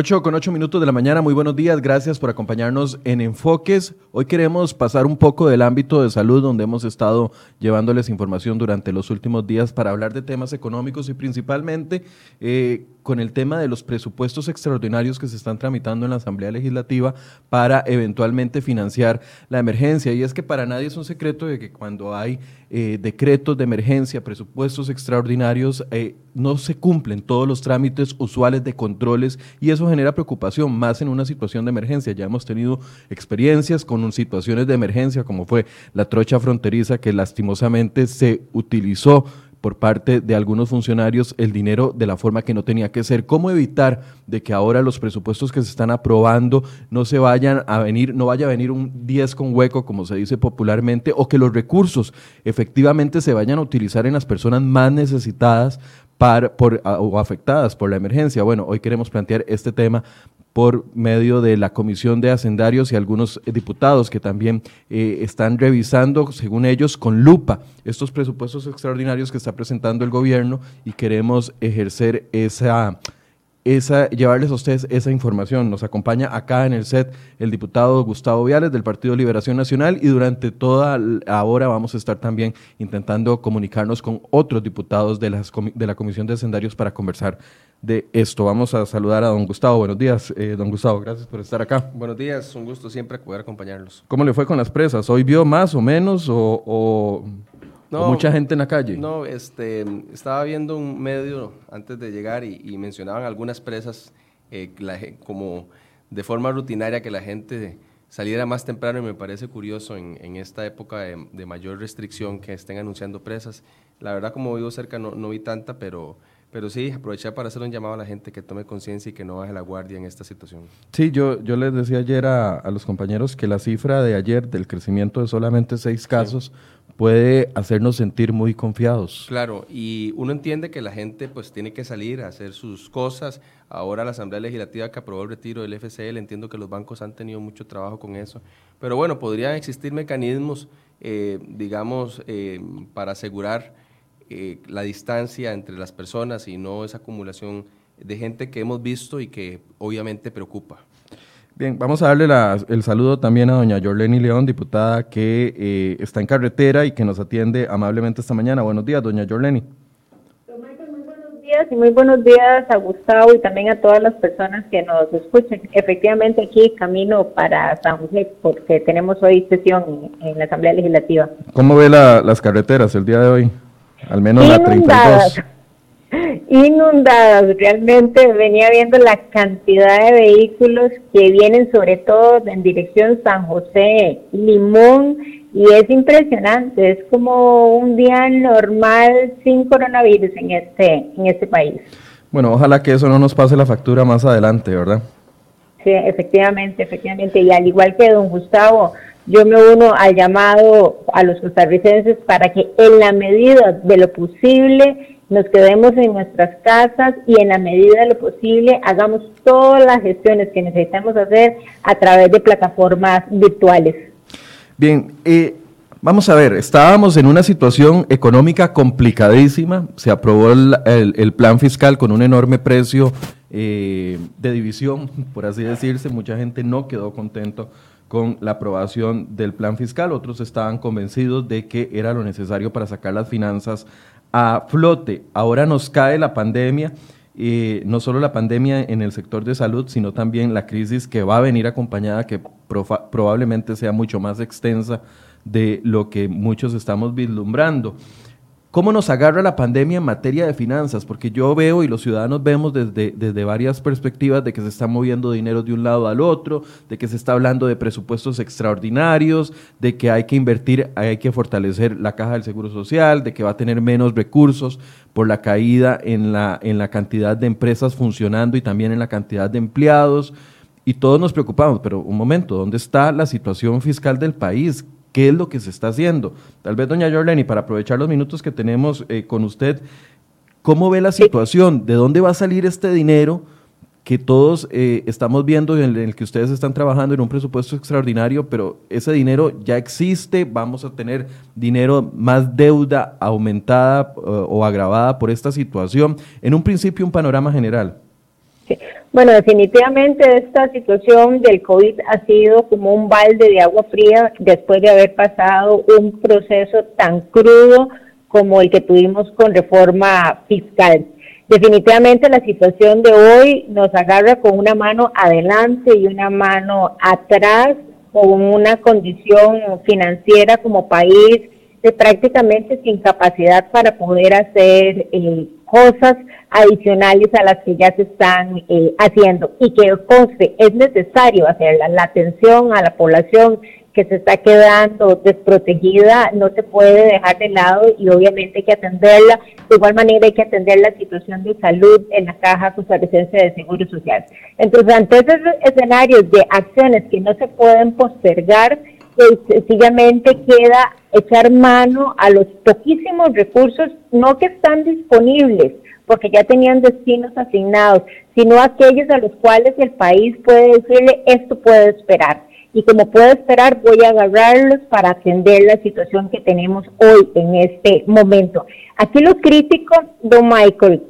8 con 8 minutos de la mañana, muy buenos días, gracias por acompañarnos en Enfoques. Hoy queremos pasar un poco del ámbito de salud donde hemos estado llevándoles información durante los últimos días para hablar de temas económicos y principalmente eh, con el tema de los presupuestos extraordinarios que se están tramitando en la Asamblea Legislativa para eventualmente financiar la emergencia. Y es que para nadie es un secreto de que cuando hay eh, decretos de emergencia, presupuestos extraordinarios, eh, no se cumplen todos los trámites usuales de controles y eso genera preocupación, más en una situación de emergencia. Ya hemos tenido experiencias con situaciones de emergencia, como fue la trocha fronteriza que lastimosamente se utilizó por parte de algunos funcionarios el dinero de la forma que no tenía que ser. ¿Cómo evitar de que ahora los presupuestos que se están aprobando no se vayan a venir, no vaya a venir un 10 con hueco, como se dice popularmente, o que los recursos efectivamente se vayan a utilizar en las personas más necesitadas por, o afectadas por la emergencia? Bueno, hoy queremos plantear este tema por medio de la Comisión de Hacendarios y algunos diputados que también eh, están revisando, según ellos, con lupa estos presupuestos extraordinarios que está presentando el gobierno y queremos ejercer esa, esa, llevarles a ustedes esa información. Nos acompaña acá en el set el diputado Gustavo Viales del Partido Liberación Nacional y durante toda la hora vamos a estar también intentando comunicarnos con otros diputados de, las, de la Comisión de Hacendarios para conversar de esto. Vamos a saludar a don Gustavo. Buenos días, eh, don Gustavo. Gracias por estar acá. Buenos días, un gusto siempre poder acompañarlos. ¿Cómo le fue con las presas? ¿Hoy vio más o menos o, mucha gente en la calle? No, este, estaba viendo un medio antes de llegar y, mencionaban algunas presas eh, como de forma rutinaria que la gente saliera más temprano y me parece curioso en, esta época de, mayor restricción que estén anunciando presas. La verdad, como vivo cerca, no, no vi tanta, pero pero sí, aprovechar para hacer un llamado a la gente que tome conciencia y que no baje la guardia en esta situación. Sí, yo, yo les decía ayer a, los compañeros que la cifra de ayer del crecimiento de solamente seis casos puede hacernos sentir muy confiados. Claro, y uno entiende que la gente pues tiene que salir a hacer sus cosas. Ahora la Asamblea Legislativa que aprobó el retiro del FCL, entiendo que los bancos han tenido mucho trabajo con eso. Pero bueno, podrían existir mecanismos, eh, digamos, eh, para asegurar eh, la distancia entre las personas y no esa acumulación de gente que hemos visto y que obviamente preocupa. Bien, vamos a darle el saludo también a doña Jorleni León, diputada que eh, está en carretera y que nos atiende amablemente esta mañana. Buenos días, doña Jorleni. Muy buenos días y muy buenos días a Gustavo y también a todas las personas que nos escuchen. Efectivamente, aquí camino para San José porque tenemos hoy sesión en, la Asamblea Legislativa. ¿Cómo ve las carreteras el día de hoy? Al menos inundadas, la 32. Inundadas, realmente venía viendo la cantidad de vehículos que vienen sobre todo en dirección San José, Limón, y es impresionante, es como un día normal sin coronavirus en este, en este país. Bueno, ojalá que eso no nos pase la factura más adelante, ¿verdad? Sí, efectivamente, efectivamente, y al igual que don Gustavo, yo me uno al llamado a los costarricenses para que en la medida de lo posible nos quedemos en nuestras casas y en la medida de lo posible hagamos todas las gestiones que necesitamos hacer a través de plataformas virtuales. Bien, eh, vamos a ver, estábamos en una situación económica complicadísima, se aprobó el, plan fiscal con un enorme precio eh, de división, por así decirse, mucha gente no quedó contento con la aprobación del plan fiscal, otros estaban convencidos de que era lo necesario para sacar las finanzas a flote. Ahora nos cae la pandemia, eh, no solo la pandemia en el sector de salud, sino también la crisis que va a venir acompañada, que probablemente sea mucho más extensa de lo que muchos estamos vislumbrando. ¿Cómo nos agarra la pandemia en materia de finanzas? Porque yo veo y los ciudadanos vemos desde, desde varias perspectivas de que se está moviendo dinero de un lado al otro, de que se está hablando de presupuestos extraordinarios, de que hay que invertir, hay que fortalecer la caja del Seguro Social, de que va a tener menos recursos por la caída en la, en la cantidad de empresas funcionando y también en la cantidad de empleados. Y todos nos preocupamos, pero un momento, ¿dónde está la situación fiscal del país? Qué es lo que se está haciendo. Tal vez, doña Jorleni, para aprovechar los minutos que tenemos eh, con usted, ¿cómo ve la situación? ¿De dónde va a salir este dinero que todos eh, estamos viendo en el, que ustedes están trabajando en un presupuesto extraordinario, pero ese dinero ya existe, vamos a tener dinero más deuda aumentada eh, o agravada por esta situación? En un principio, un panorama general. Sí. Bueno, definitivamente esta situación del COVID ha sido como un balde de agua fría después de haber pasado un proceso tan crudo como el que tuvimos con reforma fiscal. Definitivamente la situación de hoy nos agarra con una mano adelante y una mano atrás, con una condición financiera como país de prácticamente sin capacidad para poder hacer eh, cosas adicionales a las que ya se están eh, haciendo y que conste, es necesario hacerla. La atención a la población que se está quedando desprotegida no se puede dejar de lado y obviamente hay que atenderla. De igual manera hay que atender la situación de salud en la Caja Costarricense de Seguro Social. Entonces, ante esos escenarios de acciones que no se pueden postergar, sencillamente queda echar mano a los poquísimos recursos, no que están disponibles, porque ya tenían destinos asignados, sino aquellos a los cuales el país puede decirle, esto puede esperar. Y como puede esperar, voy a agarrarlos para atender la situación que tenemos hoy en este momento. Aquí lo crítico, don Michael,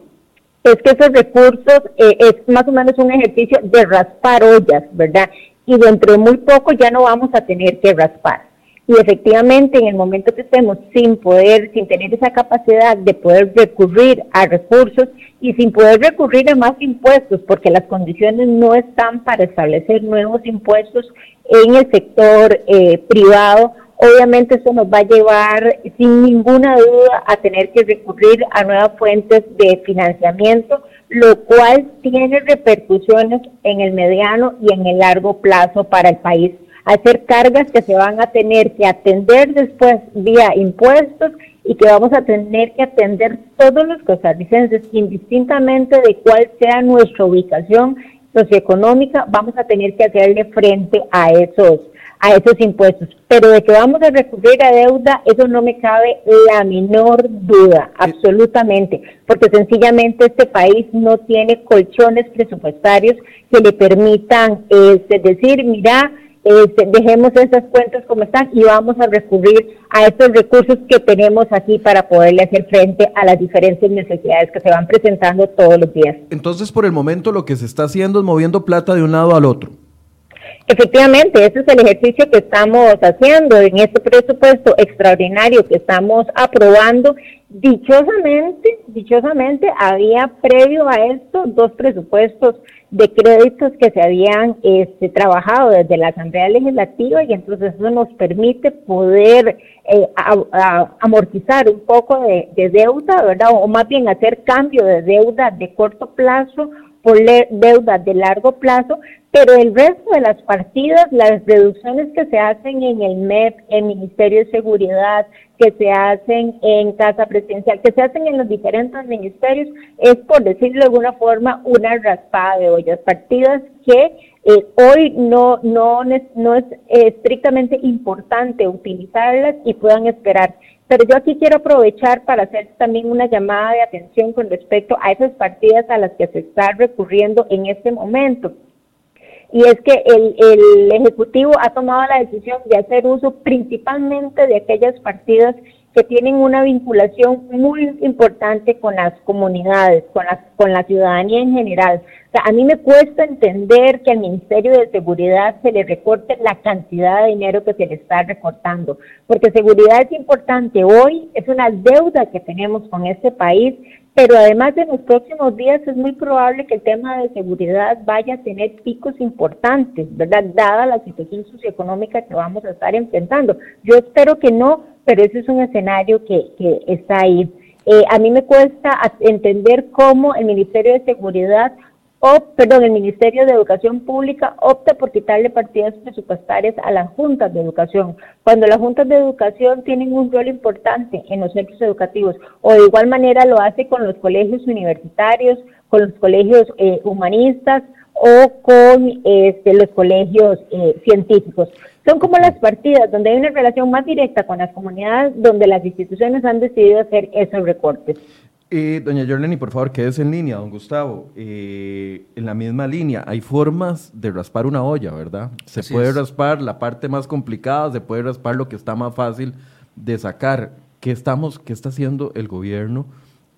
es que esos recursos eh, es más o menos un ejercicio de raspar ollas, ¿verdad? Y dentro de muy poco ya no vamos a tener que raspar. Y efectivamente, en el momento que estemos sin poder, sin tener esa capacidad de poder recurrir a recursos y sin poder recurrir a más impuestos, porque las condiciones no están para establecer nuevos impuestos en el sector eh, privado, obviamente eso nos va a llevar sin ninguna duda a tener que recurrir a nuevas fuentes de financiamiento, lo cual tiene repercusiones en el mediano y en el largo plazo para el país. Hacer cargas que se van a tener que atender después vía impuestos y que vamos a tener que atender todos los costarricenses, indistintamente de cuál sea nuestra ubicación socioeconómica, vamos a tener que hacerle frente a esos a esos impuestos. Pero de que vamos a recurrir a deuda, eso no me cabe la menor duda, absolutamente, porque sencillamente este país no tiene colchones presupuestarios que le permitan este, decir, mira, este, dejemos esas cuentas como están y vamos a recurrir a estos recursos que tenemos aquí para poderle hacer frente a las diferentes necesidades que se van presentando todos los días. Entonces, por el momento lo que se está haciendo es moviendo plata de un lado al otro. Efectivamente, ese es el ejercicio que estamos haciendo en este presupuesto extraordinario que estamos aprobando. Dichosamente, dichosamente había previo a esto dos presupuestos de créditos que se habían este, trabajado desde la Asamblea Legislativa y entonces eso nos permite poder eh, amortizar un poco de, de deuda, ¿verdad? O más bien hacer cambio de deuda de corto plazo por deuda de largo plazo, pero el resto de las partidas, las reducciones que se hacen en el MEP, en Ministerio de Seguridad, que se hacen en Casa Presidencial, que se hacen en los diferentes ministerios, es por decirlo de alguna forma una raspada de ollas, partidas que eh, hoy no, no, no es estrictamente importante utilizarlas y puedan esperar. Pero yo aquí quiero aprovechar para hacer también una llamada de atención con respecto a esas partidas a las que se está recurriendo en este momento. Y es que el, el Ejecutivo ha tomado la decisión de hacer uso principalmente de aquellas partidas que tienen una vinculación muy importante con las comunidades, con la, con la ciudadanía en general. Sea, a mí me cuesta entender que al Ministerio de Seguridad se le recorte la cantidad de dinero que se le está recortando, porque seguridad es importante. Hoy es una deuda que tenemos con este país, pero además en los próximos días es muy probable que el tema de seguridad vaya a tener picos importantes, ¿verdad? Dada la situación socioeconómica que vamos a estar enfrentando. Yo espero que no, pero ese es un escenario que, que está ahí. Eh, a mí me cuesta entender cómo el Ministerio de Seguridad o, perdón, el Ministerio de Educación Pública opta por quitarle partidas presupuestarias a las juntas de educación, cuando las juntas de educación tienen un rol importante en los centros educativos, o de igual manera lo hace con los colegios universitarios, con los colegios eh, humanistas o con este, los colegios eh, científicos. Son como las partidas donde hay una relación más directa con las comunidades, donde las instituciones han decidido hacer esos recortes. Eh, doña Jorleni, por favor, quédese en línea, don Gustavo. Eh, en la misma línea, hay formas de raspar una olla, ¿verdad? Se puede raspar la parte más complicada, se puede raspar lo que está más fácil de sacar. ¿Qué, estamos, qué está haciendo el gobierno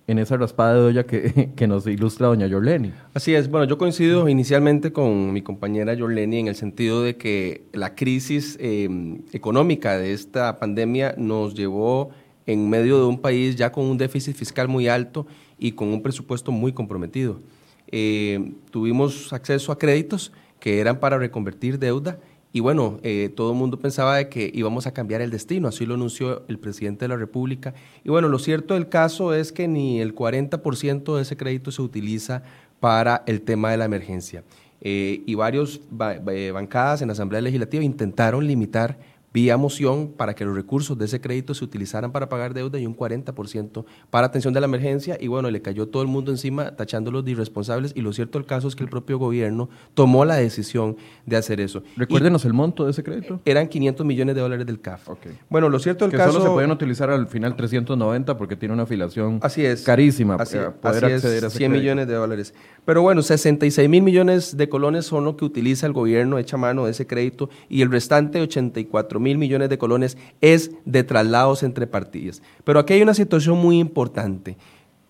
en esa raspada de olla que, que nos ilustra doña Yorleni. Así es, bueno, yo coincido inicialmente con mi compañera Yorleni en el sentido de que la crisis em, económica de esta pandemia nos llevó en medio de un país ya con un déficit fiscal muy alto y con un presupuesto muy comprometido. Eh, tuvimos acceso a créditos que eran para reconvertir deuda y bueno, eh, todo el mundo pensaba de que íbamos a cambiar el destino, así lo anunció el presidente de la República. Y bueno, lo cierto del caso es que ni el 40% de ese crédito se utiliza para el tema de la emergencia. Eh, y varios bancadas en la Asamblea Legislativa intentaron limitar vía moción para que los recursos de ese crédito se utilizaran para pagar deuda y un 40% para atención de la emergencia y bueno, le cayó todo el mundo encima tachándolos de irresponsables y lo cierto del caso es que el propio gobierno tomó la decisión de hacer eso. Recuérdenos el monto de ese crédito. Eran 500 millones de dólares del CAF. Bueno, lo cierto del que caso... solo se pueden utilizar al final 390 porque tiene una afiliación así es, carísima así, poder acceder a 100 millones de dólares. Pero bueno, 66 mil millones de colones son lo que utiliza el gobierno, echa mano de ese crédito, y el restante 84 mil millones de colones es de traslados entre partidas. Pero aquí hay una situación muy importante.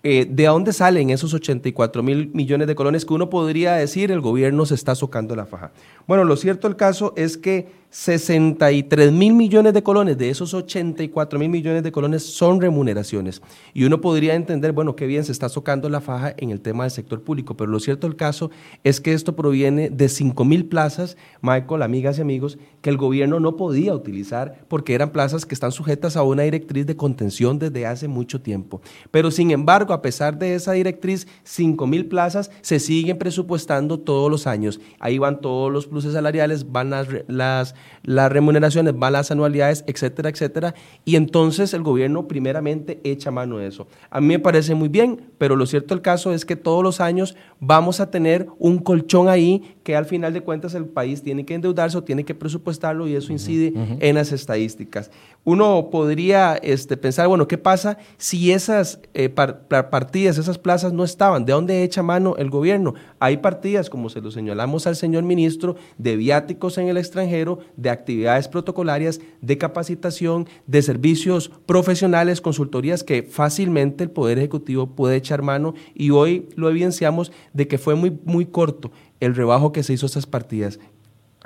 Eh, ¿De dónde salen esos 84 mil millones de colones que uno podría decir el gobierno se está socando la faja? Bueno, lo cierto del caso es que 63 mil millones de colones, de esos 84 mil millones de colones son remuneraciones. Y uno podría entender, bueno, qué bien se está socando la faja en el tema del sector público, pero lo cierto del caso es que esto proviene de 5 mil plazas, Michael, amigas y amigos, que el gobierno no podía utilizar porque eran plazas que están sujetas a una directriz de contención desde hace mucho tiempo. Pero sin embargo, a pesar de esa directriz, 5 mil plazas se siguen presupuestando todos los años. Ahí van todos los pluses salariales, van las, las las remuneraciones, van las anualidades, etcétera, etcétera. Y entonces el gobierno primeramente echa mano de eso. A mí me parece muy bien, pero lo cierto del caso es que todos los años vamos a tener un colchón ahí que al final de cuentas el país tiene que endeudarse o tiene que presupuestarlo y eso incide en las estadísticas. Uno podría este, pensar, bueno, ¿qué pasa si esas eh, partidas, esas plazas no estaban? ¿De dónde echa mano el gobierno? Hay partidas, como se lo señalamos al señor ministro, de viáticos en el extranjero, de actividades protocolarias, de capacitación, de servicios profesionales, consultorías que fácilmente el Poder Ejecutivo puede echar mano y hoy lo evidenciamos de que fue muy, muy corto el rebajo que se hizo a esas partidas.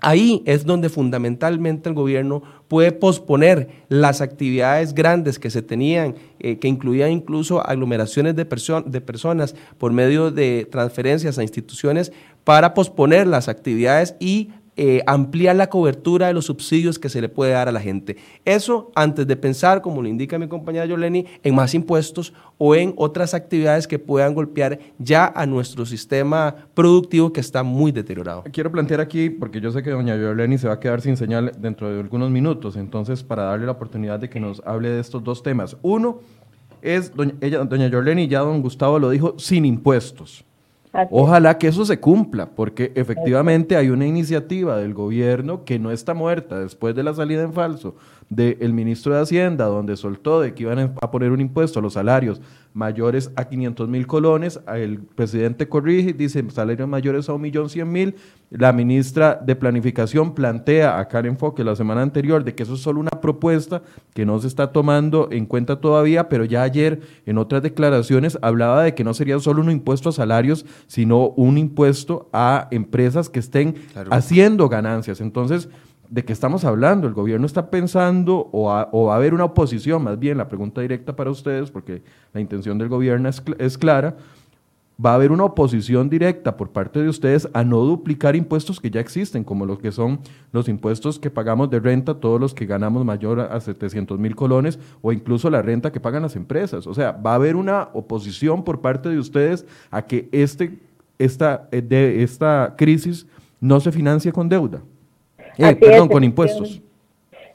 Ahí es donde fundamentalmente el gobierno puede posponer las actividades grandes que se tenían, eh, que incluían incluso aglomeraciones de, de personas por medio de transferencias a instituciones, para posponer las actividades y eh, ampliar la cobertura de los subsidios que se le puede dar a la gente. Eso antes de pensar, como lo indica mi compañera Yoleni, en más impuestos o en otras actividades que puedan golpear ya a nuestro sistema productivo que está muy deteriorado. Quiero plantear aquí, porque yo sé que doña Yoleni se va a quedar sin señal dentro de algunos minutos, entonces para darle la oportunidad de que nos hable de estos dos temas. Uno es, doña, ella, doña Yoleni, ya don Gustavo lo dijo, sin impuestos. Ojalá que eso se cumpla, porque efectivamente hay una iniciativa del gobierno que no está muerta después de la salida en falso del ministro de Hacienda, donde soltó de que iban a poner un impuesto a los salarios mayores a 500 mil colones. El presidente corrige, dice salarios mayores a 1.100.000. La ministra de Planificación plantea acá en enfoque la semana anterior de que eso es solo una propuesta que no se está tomando en cuenta todavía, pero ya ayer en otras declaraciones hablaba de que no sería solo un impuesto a salarios, sino un impuesto a empresas que estén haciendo ganancias. Entonces, ¿de qué estamos hablando? ¿El gobierno está pensando o, va a haber una oposición? Más bien, la pregunta directa para ustedes, porque la intención del gobierno es, clara, va a haber una oposición directa por parte de ustedes a no duplicar impuestos que ya existen, como los que son los impuestos que pagamos de renta, todos los que ganamos mayor a 700 mil colones, o incluso la renta que pagan las empresas. O sea, va a haber una oposición por parte de ustedes a que este, esta, eh, de, esta crisis no se financie con deuda. Eh, perdón, con impuestos.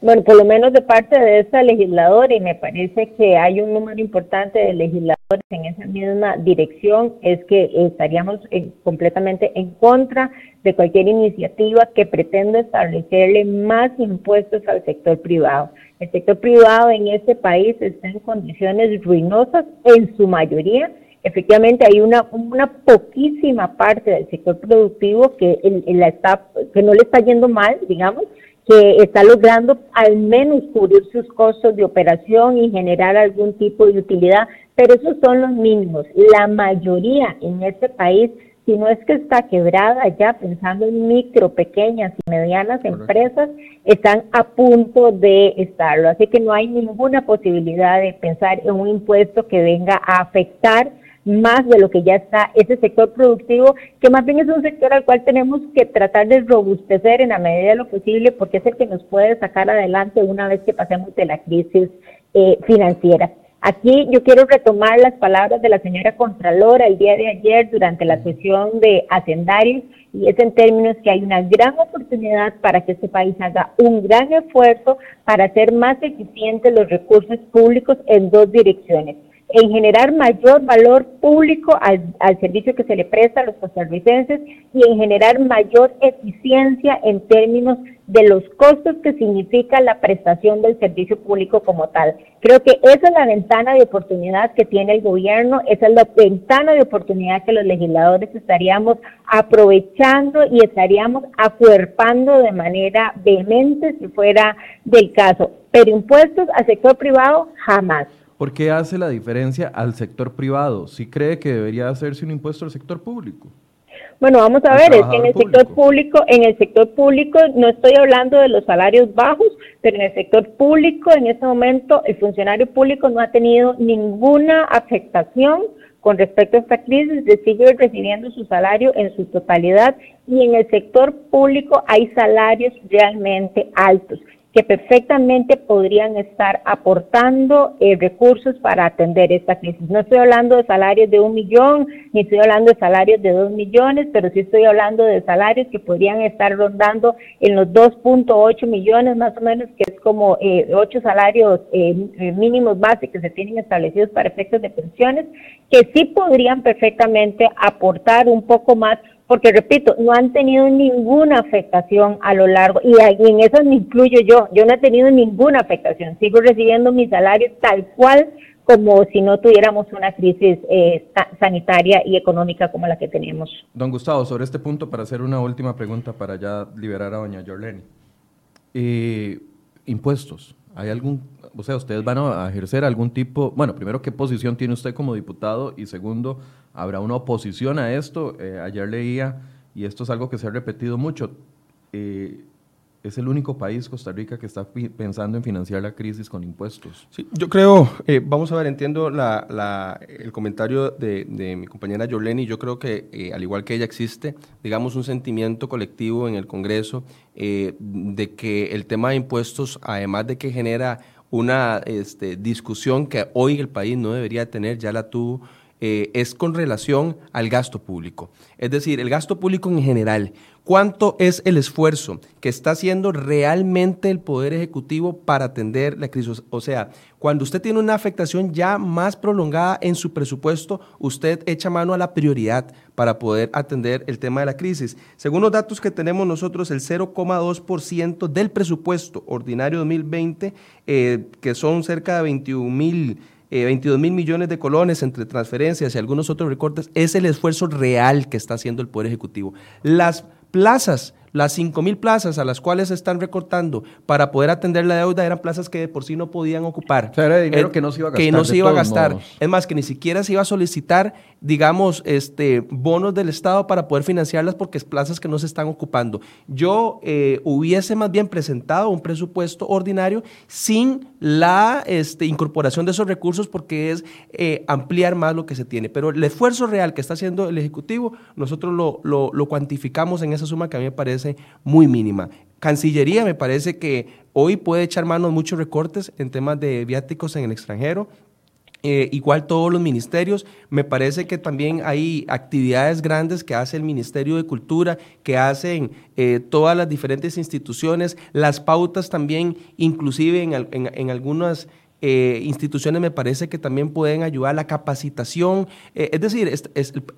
Bueno, por lo menos de parte de esta legisladora, y me parece que hay un número importante de legisladores en esa misma dirección, es que estaríamos completamente en contra de cualquier iniciativa que pretenda establecerle más impuestos al sector privado. El sector privado en este país está en condiciones ruinosas en su mayoría efectivamente hay una, una poquísima parte del sector productivo que, la está, que no le está yendo mal, digamos, que está logrando al menos cubrir sus costos de operación y generar algún tipo de utilidad, pero esos son los mínimos. La mayoría en este país, si no es que está quebrada ya, pensando en micro, pequeñas y medianas empresas, están a punto de estarlo. Así que no hay ninguna posibilidad de pensar en un impuesto que venga a afectar más de lo que ya está ese sector productivo, que más bien es un sector al cual tenemos que tratar de robustecer en la medida de lo posible, porque es el que nos puede sacar adelante una vez que pasemos de la crisis eh, financiera. Aquí yo quiero retomar las palabras de la señora Contralora el día de ayer durante la sesión de Hacendarios y es en términos que hay una gran oportunidad para que este país haga un gran esfuerzo para hacer más eficientes los recursos públicos en dos direcciones en generar mayor valor público al, servicio que se le presta a los costarricenses y en generar mayor eficiencia en términos de los costos que significa la prestación del servicio público como tal. Creo que esa es la ventana de oportunidad que tiene el gobierno, esa es la ventana de oportunidad que los legisladores estaríamos aprovechando y estaríamos acuerpando de manera vehemente si fuera del caso. Pero impuestos al sector privado, jamás. ¿Por qué hace la diferencia al sector privado? ¿Si cree que debería hacerse un impuesto al sector público? Bueno, vamos a ver, es que en el sector público, en el sector público no estoy hablando de los salarios bajos, pero en el sector público en este momento el funcionario público no ha tenido ninguna afectación con respecto a esta crisis, sigue recibiendo su salario en su totalidad y en el sector público hay salarios realmente altos que perfectamente podrían estar aportando eh, recursos para atender esta crisis. No estoy hablando de salarios de un millón, ni estoy hablando de salarios de dos millones, pero sí estoy hablando de salarios que podrían estar rondando en los 2.8 millones más o menos, que es como eh, ocho salarios eh, mínimos básicos que se tienen establecidos para efectos de pensiones, que sí podrían perfectamente aportar un poco más porque repito, no han tenido ninguna afectación a lo largo, y en eso me incluyo yo, yo no he tenido ninguna afectación, sigo recibiendo mi salario tal cual como si no tuviéramos una crisis eh, sanitaria y económica como la que tenemos. Don Gustavo, sobre este punto, para hacer una última pregunta para ya liberar a doña Jorleni. Eh, impuestos, ¿hay algún, o sea, ustedes van a ejercer algún tipo, bueno, primero, ¿qué posición tiene usted como diputado? Y segundo, habrá una oposición a esto. Eh, ayer leía, y esto es algo que se ha repetido mucho, eh, es el único país, Costa Rica, que está pensando en financiar la crisis con impuestos. Sí, yo creo, eh, vamos a ver, entiendo la, el comentario de, mi compañera Yoleni, yo creo que al igual que ella existe, digamos, un sentimiento colectivo en el Congreso de que el tema de impuestos, además de que genera una este, discusión que hoy el país no debería tener, ya la tuvo eh, es con relación al gasto público. Es decir, el gasto público en general. ¿Cuánto es el esfuerzo que está haciendo realmente el Poder Ejecutivo para atender la crisis? O sea, cuando usted tiene una afectación ya más prolongada en su presupuesto, usted echa mano a la prioridad para poder atender el tema de la crisis. Según los datos que tenemos nosotros, el 0,2% del presupuesto ordinario 2020, eh, que son cerca de 21 mil 22 eh, mil millones de colones entre transferencias y algunos otros recortes, es el esfuerzo real que está haciendo el Poder Ejecutivo. Las plazas las 5 mil plazas a las cuales se están recortando para poder atender la deuda eran plazas que de por sí no podían ocupar. O sea, era dinero eh, que no se iba a gastar. Que no se iba a gastar. Es más, que ni siquiera se iba a solicitar, digamos, este, bonos del Estado para poder financiarlas porque es plazas que no se están ocupando. Yo eh, hubiese más bien presentado un presupuesto ordinario sin la este, incorporación de esos recursos porque es eh, ampliar más lo que se tiene. Pero el esfuerzo real que está haciendo el Ejecutivo, nosotros lo, lo, lo cuantificamos en esa suma que a mí me parece muy mínima. Cancillería me parece que hoy puede echar mano muchos recortes en temas de viáticos en el extranjero. Eh, igual todos los ministerios, me parece que también hay actividades grandes que hace el Ministerio de Cultura, que hacen eh, todas las diferentes instituciones, las pautas también, inclusive en, en algunas eh, instituciones me parece que también pueden ayudar la capacitación. Es decir,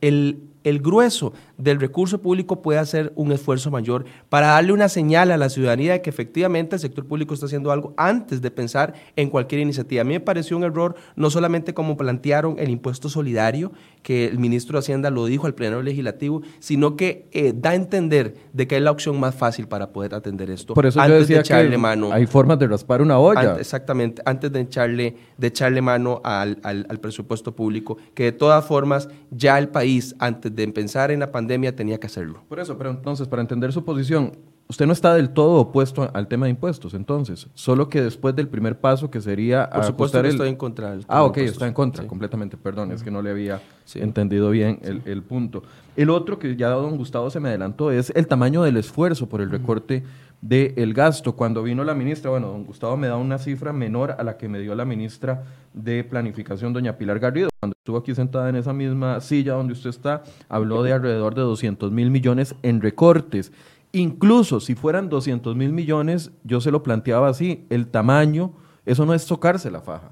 el, el grueso del recurso público puede hacer un esfuerzo mayor para darle una señal a la ciudadanía de que efectivamente el sector público está haciendo algo antes de pensar en cualquier iniciativa. A mí me pareció un error no solamente como plantearon el impuesto solidario, que el ministro de Hacienda lo dijo al pleno legislativo, sino que eh, da a entender de que es la opción más fácil para poder atender esto. Por eso antes yo decía de echarle mano. Hay formas de raspar una olla. exactamente, antes de echarle, de echarle mano al, al, al presupuesto público, que de todas formas ya el país, antes de pensar en la pandemia, tenía que hacerlo. Por eso, pero entonces, para entender su posición, usted no está del todo opuesto al tema de impuestos, entonces, solo que después del primer paso que sería... Por supuesto que estoy en contra Ah, ok, está en contra, completamente, perdón, es que no le había entendido bien el, punto. El otro que ya don Gustavo se me adelantó es el tamaño del esfuerzo por el recorte del gasto. Cuando vino la ministra, bueno, don Gustavo me da una cifra menor a la que me dio la ministra de Planificación, doña Pilar Garrido. Cuando estuvo aquí sentada en esa misma silla donde usted está, habló de alrededor de 200 mil millones en recortes. Incluso si fueran 200 mil millones, yo se lo planteaba así, el tamaño, eso no es tocarse la faja.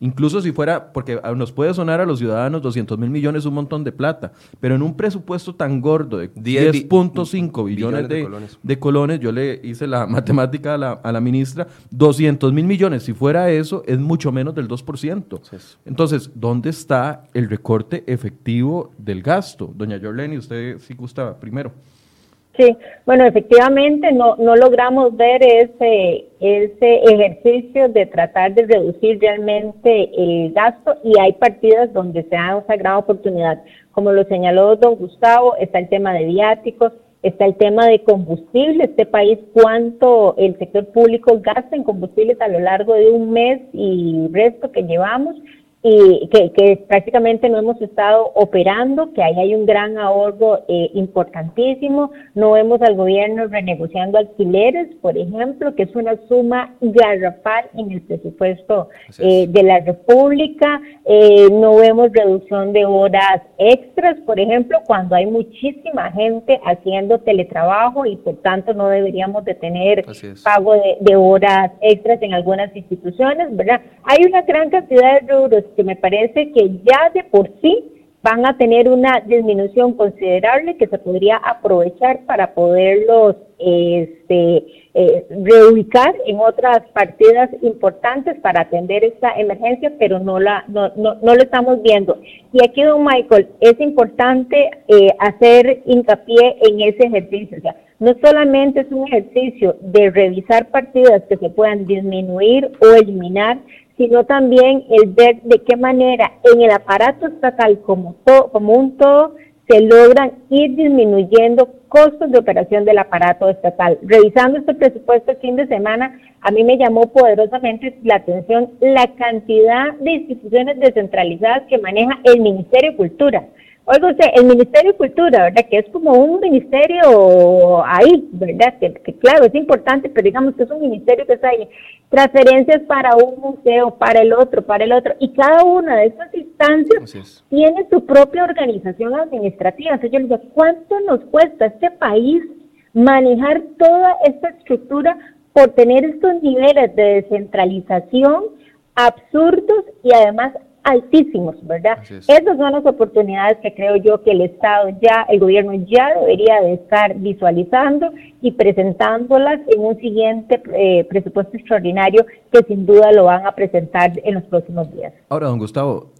Incluso si fuera, porque nos puede sonar a los ciudadanos 200 mil millones un montón de plata, pero en un presupuesto tan gordo de 10.5 billones, de, de, colones. yo le hice la matemática a la, a la ministra, 200 mil millones, si fuera eso, es mucho menos del 2%. Entonces, ¿dónde está el recorte efectivo del gasto? Doña Jorleni, usted sí gusta primero. Sí, bueno, efectivamente no, no logramos ver ese, ese ejercicio de tratar de reducir realmente el gasto y hay partidas donde se da esa gran oportunidad. Como lo señaló don Gustavo, está el tema de viáticos, está el tema de combustible, este país cuánto el sector público gasta en combustibles a lo largo de un mes y resto que llevamos y que, prácticamente no hemos estado operando, que ahí hay un gran ahorro eh, importantísimo. No vemos al gobierno renegociando alquileres, por ejemplo, que es una suma garrafal en el presupuesto eh, de la República. Eh, no vemos reducción de horas extras, por ejemplo, cuando hay muchísima gente haciendo teletrabajo y por tanto no deberíamos de tener pago de, de horas extras en algunas instituciones, ¿verdad? Hay una gran cantidad de rubros que me parece que ya de por sí van a tener una disminución considerable que se podría aprovechar para poderlos este, eh, reubicar en otras partidas importantes para atender esta emergencia, pero no la no, no, no lo estamos viendo. Y aquí, don Michael, es importante eh, hacer hincapié en ese ejercicio. No solamente es un ejercicio de revisar partidas que se puedan disminuir o eliminar, sino también el ver de qué manera en el aparato estatal como, todo, como un todo se logran ir disminuyendo costos de operación del aparato estatal. Revisando este presupuesto el fin de semana, a mí me llamó poderosamente la atención la cantidad de instituciones descentralizadas que maneja el Ministerio de Cultura. Oiga usted, el Ministerio de Cultura, ¿verdad? Que es como un ministerio ahí, ¿verdad? Que, claro, es importante, pero digamos que es un ministerio que está ahí. Transferencias para un museo, para el otro, para el otro. Y cada una de estas instancias tiene su propia organización administrativa. Entonces yo le digo, ¿cuánto nos cuesta a este país manejar toda esta estructura por tener estos niveles de descentralización absurdos y además altísimos, ¿verdad? Esas son las oportunidades que creo yo que el Estado ya, el gobierno ya debería de estar visualizando y presentándolas en un siguiente eh, presupuesto extraordinario que sin duda lo van a presentar en los próximos días. Ahora, don Gustavo,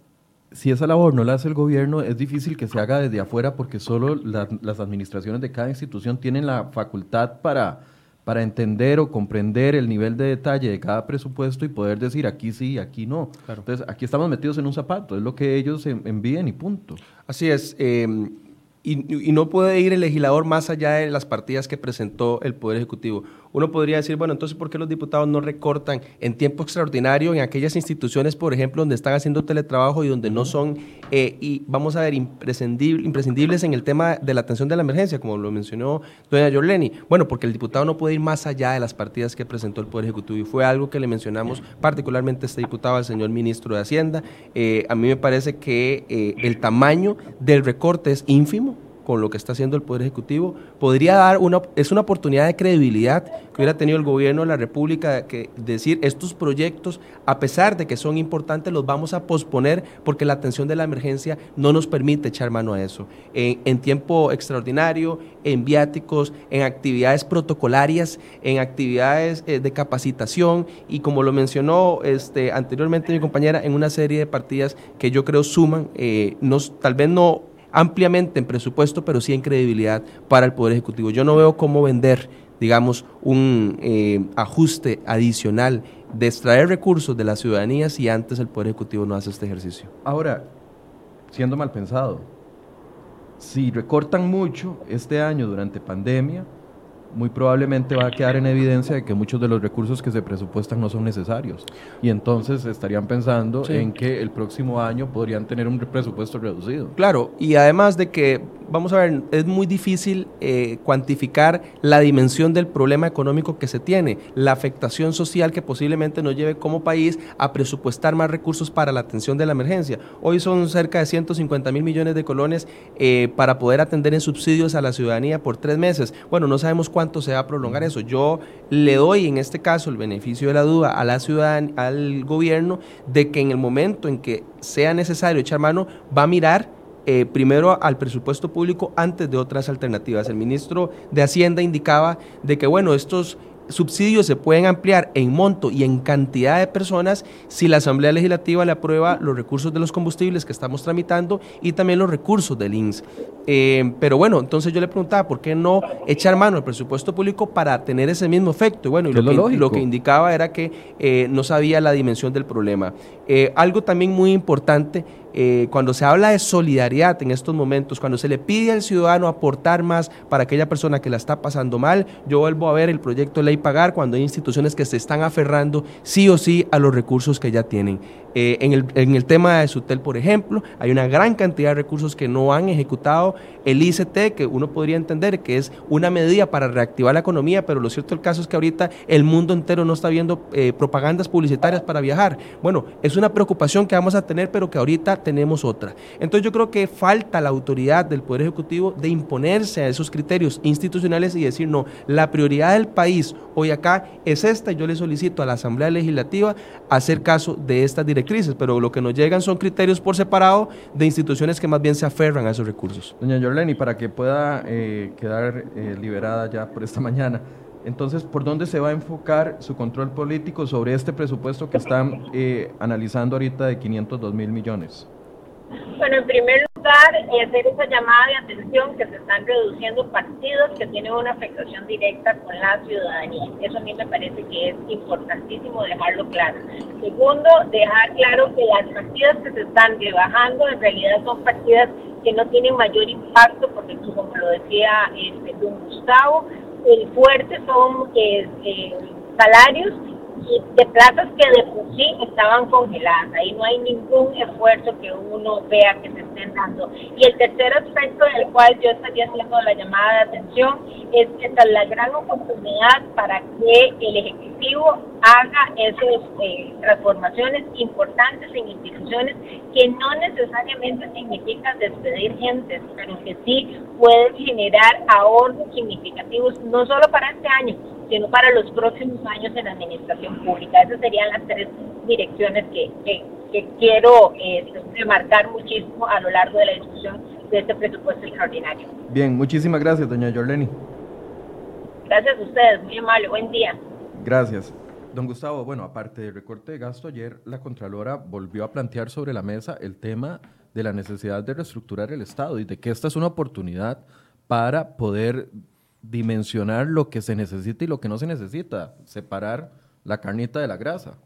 si esa labor no la hace el gobierno, es difícil que se haga desde afuera porque solo las administraciones de cada institución tienen la facultad para para entender o comprender el nivel de detalle de cada presupuesto y poder decir aquí sí, aquí no. Entonces, aquí estamos metidos en un zapato, es lo que ellos envíen y punto. Así es. Eh, y, no puede ir el legislador más allá de las partidas que presentó el Poder Ejecutivo. Uno podría decir, bueno, entonces, ¿por qué los diputados no recortan en tiempo extraordinario en aquellas instituciones, por ejemplo, donde están haciendo teletrabajo y donde no son, eh, y vamos a ver, imprescindibles en el tema de la atención de la emergencia, como lo mencionó doña Yorleni? Bueno, porque el diputado no puede ir más allá de las partidas que presentó el Poder Ejecutivo y fue algo que le mencionamos particularmente a este diputado, al señor ministro de Hacienda. Eh, a mí me parece que eh, el tamaño del recorte es ínfimo con lo que está haciendo el Poder Ejecutivo, podría dar una, es una oportunidad de credibilidad que hubiera tenido el gobierno de la República, que decir, estos proyectos, a pesar de que son importantes, los vamos a posponer porque la atención de la emergencia no nos permite echar mano a eso. En, tiempo extraordinario, en viáticos, en actividades protocolarias, en actividades eh, de capacitación y como lo mencionó este, anteriormente mi compañera, en una serie de partidas que yo creo suman, eh, nos, tal vez no ampliamente en presupuesto, pero sí en credibilidad para el Poder Ejecutivo. Yo no veo cómo vender, digamos, un eh, ajuste adicional de extraer recursos de la ciudadanía si antes el Poder Ejecutivo no hace este ejercicio. Ahora, siendo mal pensado, si recortan mucho este año durante pandemia, muy probablemente va a quedar en evidencia de que muchos de los recursos que se presupuestan no son necesarios. Y entonces estarían pensando en que el próximo año podrían tener un presupuesto reducido. Claro, y además de que, vamos a ver, es muy difícil eh, cuantificar la dimensión del problema económico que se tiene, la afectación social que posiblemente nos lleve como país a presupuestar más recursos para la atención de la emergencia. Hoy son cerca de 150 mil millones de colones eh, para poder atender en subsidios a la ciudadanía por tres meses. Bueno, no sabemos cuánto cuánto se va a prolongar eso. Yo le doy en este caso el beneficio de la duda a la ciudadanía, al gobierno, de que en el momento en que sea necesario echar mano, va a mirar eh, primero al presupuesto público antes de otras alternativas. El ministro de Hacienda indicaba de que, bueno, estos subsidios se pueden ampliar en monto y en cantidad de personas si la Asamblea Legislativa le aprueba los recursos de los combustibles que estamos tramitando y también los recursos del INS. Eh, pero bueno, entonces yo le preguntaba, ¿por qué no echar mano al presupuesto público para tener ese mismo efecto? Y bueno, y lo, que, lo, que, indicaba era que eh, no sabía la dimensión del problema. Eh, algo también muy importante eh, cuando se habla de solidaridad en estos momentos, cuando se le pide al ciudadano aportar más para aquella persona que la está pasando mal, yo vuelvo a ver el proyecto ley pagar cuando hay instituciones que se están aferrando sí o sí a los recursos que ya tienen. Eh, en, el, en, el, tema de Sutel, por ejemplo, hay una gran cantidad de recursos que no han ejecutado el ICT, que uno podría entender que es una medida para reactivar la economía, pero lo cierto del caso es que ahorita el mundo entero no está viendo eh, propagandas publicitarias para viajar. Bueno, es una preocupación que vamos a tener, pero que ahorita tenemos otra. Entonces yo creo que falta la autoridad del Poder Ejecutivo de imponerse a esos criterios institucionales y decir, no, la prioridad del país hoy acá es esta, yo le solicito a la Asamblea Legislativa hacer caso de estas directrices pero lo que nos llegan son criterios por separado de instituciones que más bien se aferran a esos recursos. Doña Yorleni, para que pueda eh, quedar eh, liberada ya por esta mañana, entonces, ¿por dónde se va a enfocar su control político sobre este presupuesto que están eh, analizando ahorita de 502 mil millones? Bueno, en primer lugar, hacer esa llamada de atención que se están reduciendo partidos que tienen una afectación directa con la ciudadanía. Eso a mí me parece que es importantísimo dejarlo claro. Segundo, dejar claro que las partidas que se están rebajando en realidad son partidas que no tienen mayor impacto, porque como lo decía este, don Gustavo, el fuerte son eh, eh, salarios de plazas que de por sí estaban congeladas. Ahí no hay ningún esfuerzo que uno vea que se estén dando. Y el tercer aspecto del cual yo estaría haciendo la llamada de atención es que esta es la gran oportunidad para que el Ejecutivo haga esas eh, transformaciones importantes en instituciones que no necesariamente significan despedir gente, pero que sí pueden generar ahorros significativos, no solo para este año, sino para los próximos años en la administración pública. Esas serían las tres direcciones que, que, quiero eh, remarcar muchísimo a lo largo de la discusión de este presupuesto extraordinario. Bien, muchísimas gracias, doña Jorleni. Gracias a ustedes, muy amable, buen día. Gracias. Don Gustavo, bueno, aparte del recorte de gasto, ayer la Contralora volvió a plantear sobre la mesa el tema de la necesidad de reestructurar el Estado y de que esta es una oportunidad para poder dimensionar lo que se necesita y lo que no se necesita, separar la carnita de la grasa.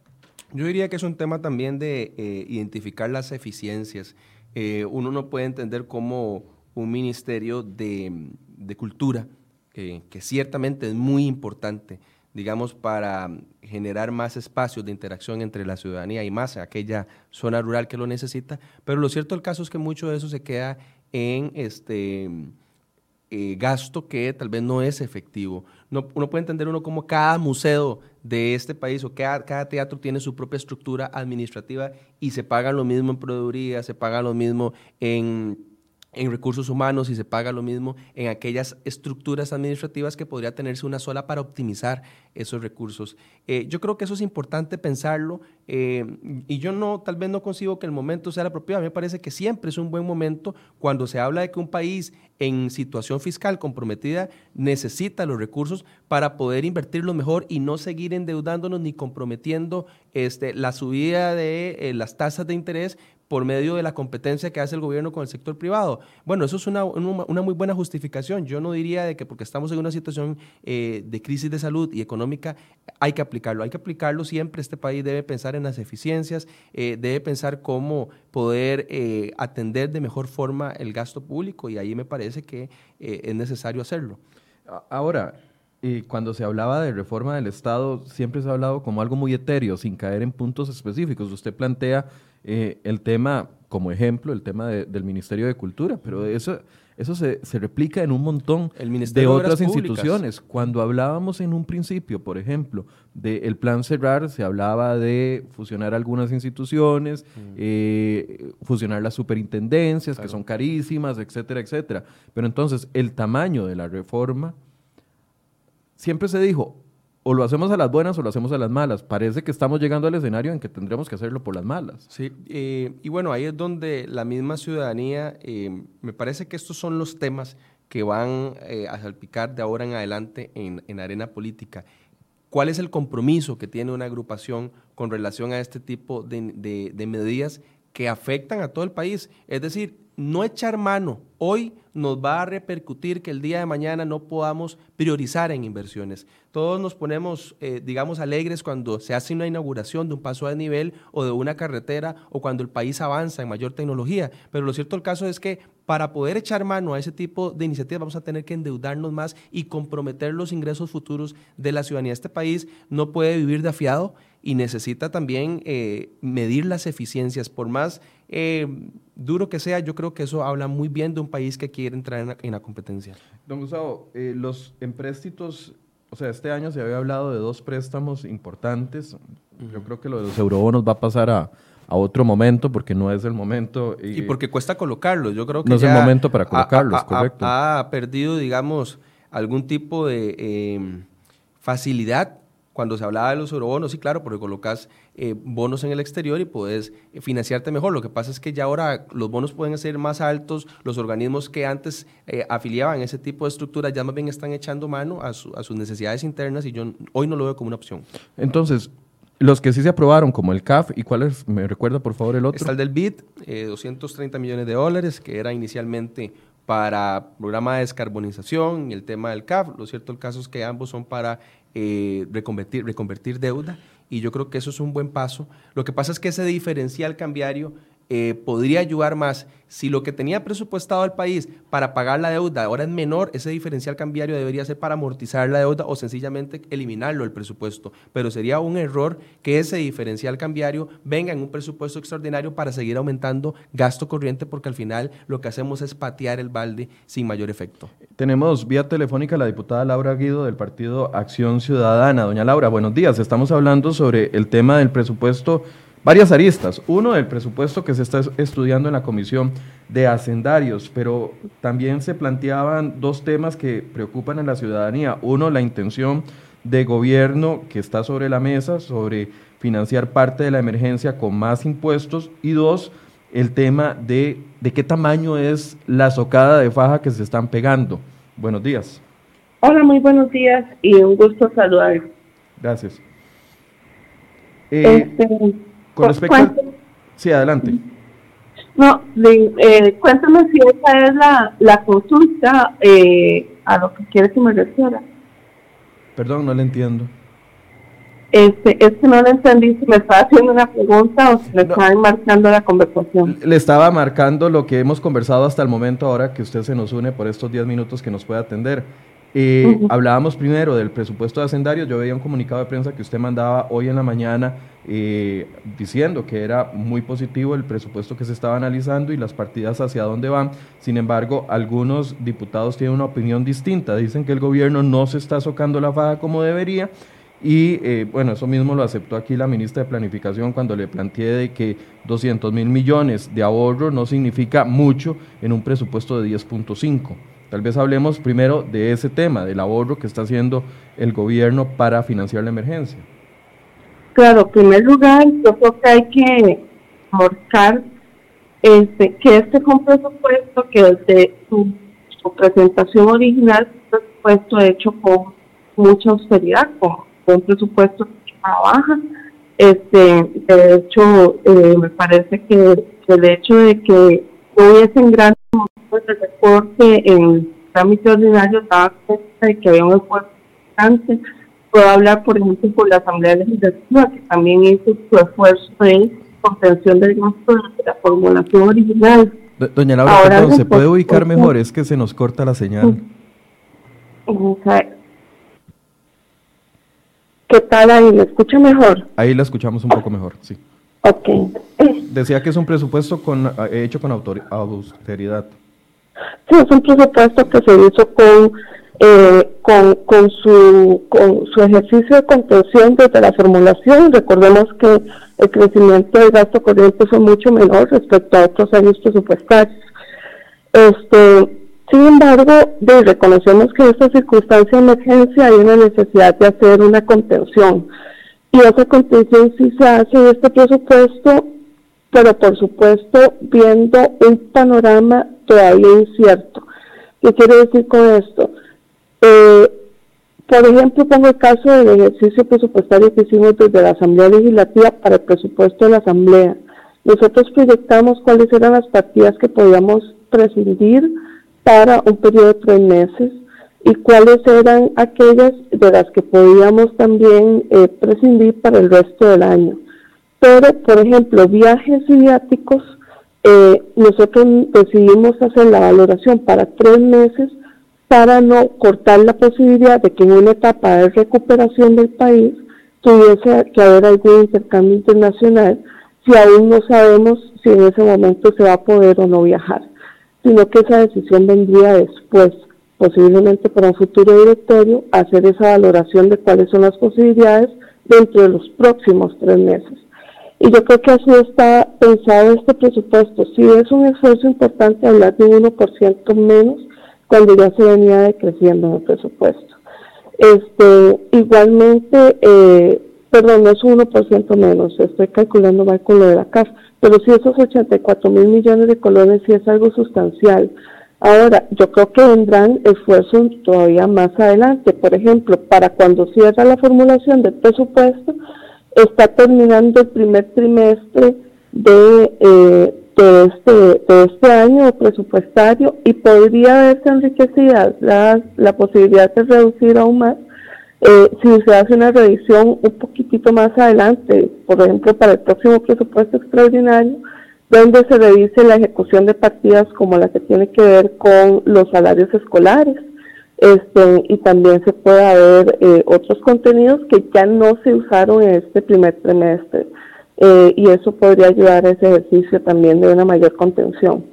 Yo diría que es un tema también de eh, identificar las eficiencias. Eh, uno no puede entender cómo un ministerio de, cultura, que ciertamente es muy importante, digamos, para generar más espacios de interacción entre la ciudadanía y más aquella zona rural que lo necesita, pero lo cierto del caso es que mucho de eso se queda en este eh, gasto que tal vez no es efectivo. No, uno puede entender uno como cada museo de este país o cada, cada teatro tiene su propia estructura administrativa y se pagan lo mismo en proveeduría, se pagan lo mismo en en recursos humanos y se paga lo mismo en aquellas estructuras administrativas que podría tenerse una sola para optimizar esos recursos. Eh, yo creo que eso es importante pensarlo eh, y yo no, tal vez no consigo que el momento sea el apropiado. A mí me parece que siempre es un buen momento cuando se habla de que un país en situación fiscal comprometida necesita los recursos para poder invertirlos mejor y no seguir endeudándonos ni comprometiendo este, la subida de eh, las tasas de interés por medio de la competencia que hace el gobierno con el sector privado. Bueno, eso es una, muy buena justificación. Yo no diría de que porque estamos en una situación eh, de crisis de salud y económica hay que aplicarlo. Hay que aplicarlo siempre. Este país debe pensar en las eficiencias, eh, debe pensar cómo poder eh, atender de mejor forma el gasto público y ahí me parece que es necesario hacerlo. Ahora, y cuando se hablaba de reforma del Estado, siempre se ha hablado como algo muy etéreo, sin caer en puntos específicos. Usted plantea eh, el tema, como ejemplo, el tema del Ministerio de Cultura, pero eso, eso se, se replica en un montón de otras instituciones. Cuando hablábamos en un principio, por ejemplo, del plan cerrar, se hablaba de fusionar algunas instituciones, mm. eh, fusionar las superintendencias, que son carísimas, etcétera, etcétera. Pero entonces, el tamaño de la reforma siempre se dijo, o lo hacemos a las buenas o lo hacemos a las malas. Parece que estamos llegando al escenario en que tendremos que hacerlo por las malas. Sí, eh, y bueno, ahí es donde la misma ciudadanía, eh, me parece que estos son los temas que van eh, a salpicar de ahora en adelante en, en arena política. ¿Cuál es el compromiso que tiene una agrupación con relación a este tipo de medidas que afectan a todo el país? Es decir, no echar mano hoy nos va a repercutir que el día de mañana no podamos priorizar en inversiones. Todos nos ponemos, eh, digamos, alegres cuando se hace una inauguración de un paso de nivel o de una carretera o cuando el país avanza en mayor tecnología. Pero lo cierto del caso es que para poder echar mano a ese tipo de iniciativas vamos a tener que endeudarnos más y comprometer los ingresos futuros de la ciudadanía. Este país no puede vivir de afiado y necesita también eh, medir las eficiencias. Por más eh, duro que sea, yo creo que eso habla muy bien de un país que quiere entrar en la, competencia. Don Gustavo, eh, los empréstitos, o sea, este año se había hablado de dos préstamos importantes. Yo creo que lo de los eurobonos va a pasar a, otro momento porque no es el momento. Y, porque cuesta colocarlos. Yo creo que no es el momento para colocarlos, correcto. Ha, perdido, digamos, algún tipo de eh, facilidad cuando se hablaba de los eurobonos, sí, claro, porque colocas eh, bonos en el exterior y puedes eh, financiarte mejor. Lo que pasa es que ya ahora los bonos pueden ser más altos, los organismos que antes eh, afiliaban ese tipo de estructuras ya más bien están echando mano a, sus necesidades internas y yo hoy no lo veo como una opción. Entonces, los que sí se aprobaron, como el CAF, ¿y cuál es? ¿Me recuerda por favor el otro? Está el del BID, 230 millones de dólares, que era inicialmente para programa de descarbonización y el tema del CAF. Lo cierto el caso es que ambos son para eh, reconvertir, reconvertir deuda y yo creo que eso es un buen paso. Lo que pasa es que ese diferencial cambiario eh, podría ayudar más. Si lo que tenía presupuestado el país para pagar la deuda ahora es menor, ese diferencial cambiario debería ser para amortizar la deuda o sencillamente eliminarlo del presupuesto. Pero sería un error que ese diferencial cambiario venga en un presupuesto extraordinario para seguir aumentando gasto corriente porque al final lo que hacemos es patear el balde sin mayor efecto. Tenemos vía telefónica a la diputada Laura Guido del partido Acción Ciudadana. Doña Laura, buenos días. Estamos hablando sobre el tema del presupuesto varias aristas. Uno, el presupuesto que se está estudiando en la Comisión de Hacendarios, pero también se planteaban dos temas que preocupan a la ciudadanía. Uno, la intención de gobierno que está sobre la mesa sobre financiar parte de la emergencia con más impuestos. Y dos, el tema de, de qué tamaño es la socada de faja que se están pegando. Buenos días. Hola, muy buenos días y un gusto saludar. Gracias. Eh, este, con respecto Sí, adelante. No, eh, cuéntame si esa es la, la consulta eh, a lo que quiere que me refiera. Perdón, no le entiendo. Este, es que no le entendí si me estaba haciendo una pregunta o si le estaba marcando la conversación. Le estaba marcando lo que hemos conversado hasta el momento, ahora que usted se nos une por estos 10 minutos que nos puede atender. Eh, hablábamos primero del presupuesto de hacendarios. Yo veía un comunicado de prensa que usted mandaba hoy en la mañana eh, diciendo que era muy positivo el presupuesto que se estaba analizando y las partidas hacia dónde van. Sin embargo, algunos diputados tienen una opinión distinta. Dicen que el gobierno no se está socando la faja como debería Y eh, bueno, eso mismo lo aceptó aquí la ministra de Planificación cuando le planteé de que 200 mil millones de ahorro no significa mucho en un presupuesto de 10.5. Tal vez hablemos primero de ese tema, del ahorro que está haciendo el gobierno para financiar la emergencia. Claro, en primer lugar, yo creo que hay que marcar este, que este fue un presupuesto que desde su, presentación original, un presupuesto hecho con mucha austeridad, con, un presupuesto que trabaja. Este, de hecho, eh, me parece que el hecho de que hubiesen grandes momentos de recorte en trámite ordinario daba cuenta de que había un esfuerzo importante. Puedo hablar, por ejemplo, por la Asamblea Legislativa, que también hizo su esfuerzo de contención del gasto de la formulación original. Doña Laura, ¿se puede ubicar mejor? Es que se nos corta la señal. ¿Qué tal ahí? ¿Me escucha mejor? Ahí la escuchamos un poco mejor, sí. Ok. Decía que es un presupuesto con, eh, hecho con austeridad. Sí, es un presupuesto que se hizo con eh, con, con, su, con su ejercicio de contención desde la formulación. Recordemos que el crecimiento del gasto corriente fue mucho menor respecto a otros años presupuestarios. Este, sin embargo, reconocemos que en esta circunstancia de emergencia hay una necesidad de hacer una contención. Y esa contención sí se hace en este presupuesto, pero por supuesto viendo un panorama todavía incierto. ¿Qué quiere decir con esto? Eh, por ejemplo, pongo el caso del ejercicio presupuestario que hicimos desde la Asamblea Legislativa para el presupuesto de la Asamblea. Nosotros proyectamos cuáles eran las partidas que podíamos prescindir para un periodo de tres meses y cuáles eran aquellas de las que podíamos también eh, prescindir para el resto del año. Pero, por ejemplo, viajes y viáticos, eh, nosotros decidimos hacer la valoración para tres meses para no cortar la posibilidad de que en una etapa de recuperación del país tuviese que haber algún intercambio internacional si aún no sabemos si en ese momento se va a poder o no viajar, sino que esa decisión vendría después, posiblemente para un futuro directorio, hacer esa valoración de cuáles son las posibilidades dentro de los próximos tres meses. Y yo creo que así está pensado este presupuesto. Si es un esfuerzo importante hablar de un 1% menos, cuando ya se venía decreciendo el presupuesto. Este, igualmente, eh, perdón, no es 1% menos, estoy calculando mal con lo de la CAF, pero si esos 84 mil millones de colones sí es algo sustancial. Ahora, yo creo que vendrán esfuerzos todavía más adelante. Por ejemplo, para cuando cierra la formulación del presupuesto, está terminando el primer trimestre de eh, de este, de este año presupuestario y podría verse enriquecida la, la posibilidad de reducir aún más eh, si se hace una revisión un poquitito más adelante, por ejemplo, para el próximo presupuesto extraordinario, donde se revise la ejecución de partidas como la que tiene que ver con los salarios escolares. Este, y también se pueda ver eh, otros contenidos que ya no se usaron en este primer trimestre. Eh, y eso podría ayudar a ese ejercicio también de una mayor contención.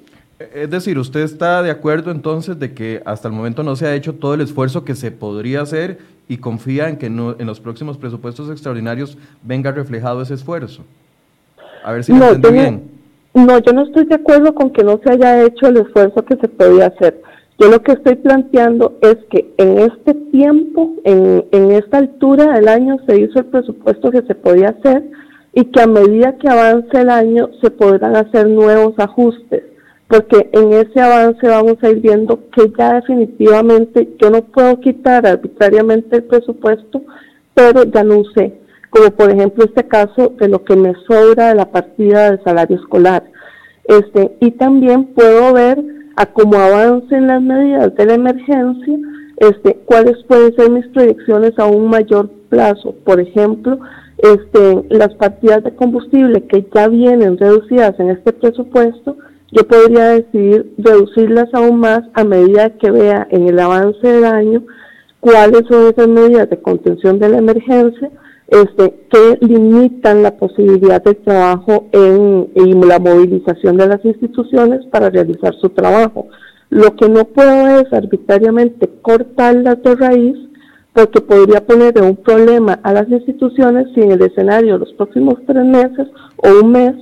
Es decir, ¿usted está de acuerdo entonces de que hasta el momento no se ha hecho todo el esfuerzo que se podría hacer y confía en que no, en los próximos presupuestos extraordinarios venga reflejado ese esfuerzo? A ver si lo entiendo bien. No, yo no estoy de acuerdo con que no se haya hecho el esfuerzo que se podía hacer. Yo lo que estoy planteando es que en este tiempo, en, en esta altura del año, se hizo el presupuesto que se podía hacer y que a medida que avance el año se podrán hacer nuevos ajustes, porque en ese avance vamos a ir viendo que ya definitivamente yo no puedo quitar arbitrariamente el presupuesto, pero ya no sé, como por ejemplo este caso de lo que me sobra de la partida de salario escolar. Este, y también puedo ver a cómo avancen las medidas de la emergencia, este, cuáles pueden ser mis proyecciones a un mayor plazo. Por ejemplo, este, las partidas de combustible que ya vienen reducidas en este presupuesto, yo podría decidir reducirlas aún más a medida que vea en el avance del año cuáles son esas medidas de contención de la emergencia este, que limitan la posibilidad de trabajo en, en la movilización de las instituciones para realizar su trabajo. Lo que no puedo es arbitrariamente cortarlas de raíz porque podría poner un problema a las instituciones si en el escenario los próximos tres meses o un mes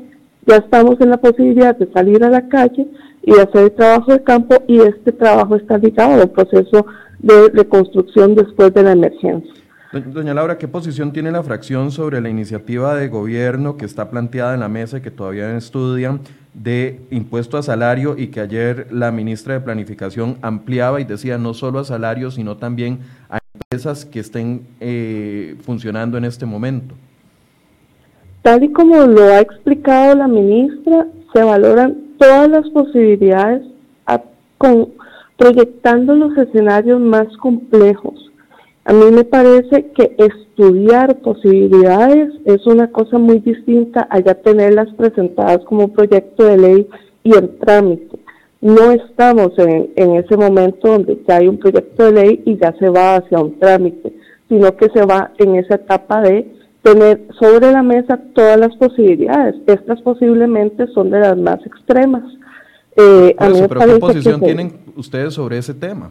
ya estamos en la posibilidad de salir a la calle y hacer el trabajo de campo y este trabajo está ligado al proceso de reconstrucción después de la emergencia. Doña Laura, ¿qué posición tiene la fracción sobre la iniciativa de gobierno que está planteada en la mesa y que todavía estudian de impuesto a salario y que ayer la ministra de Planificación ampliaba y decía no solo a salario, sino también a empresas que estén eh, funcionando en este momento? Tal y como lo ha explicado la ministra, se valoran todas las posibilidades con, proyectando los escenarios más complejos. A mí me parece que estudiar posibilidades es una cosa muy distinta a ya tenerlas presentadas como proyecto de ley y en trámite. No estamos en, en ese momento donde ya hay un proyecto de ley y ya se va hacia un trámite, sino que se va en esa etapa de tener sobre la mesa todas las posibilidades. Estas posiblemente son de las más extremas. Eh, pero ¿qué posición tienen ustedes sobre ese tema?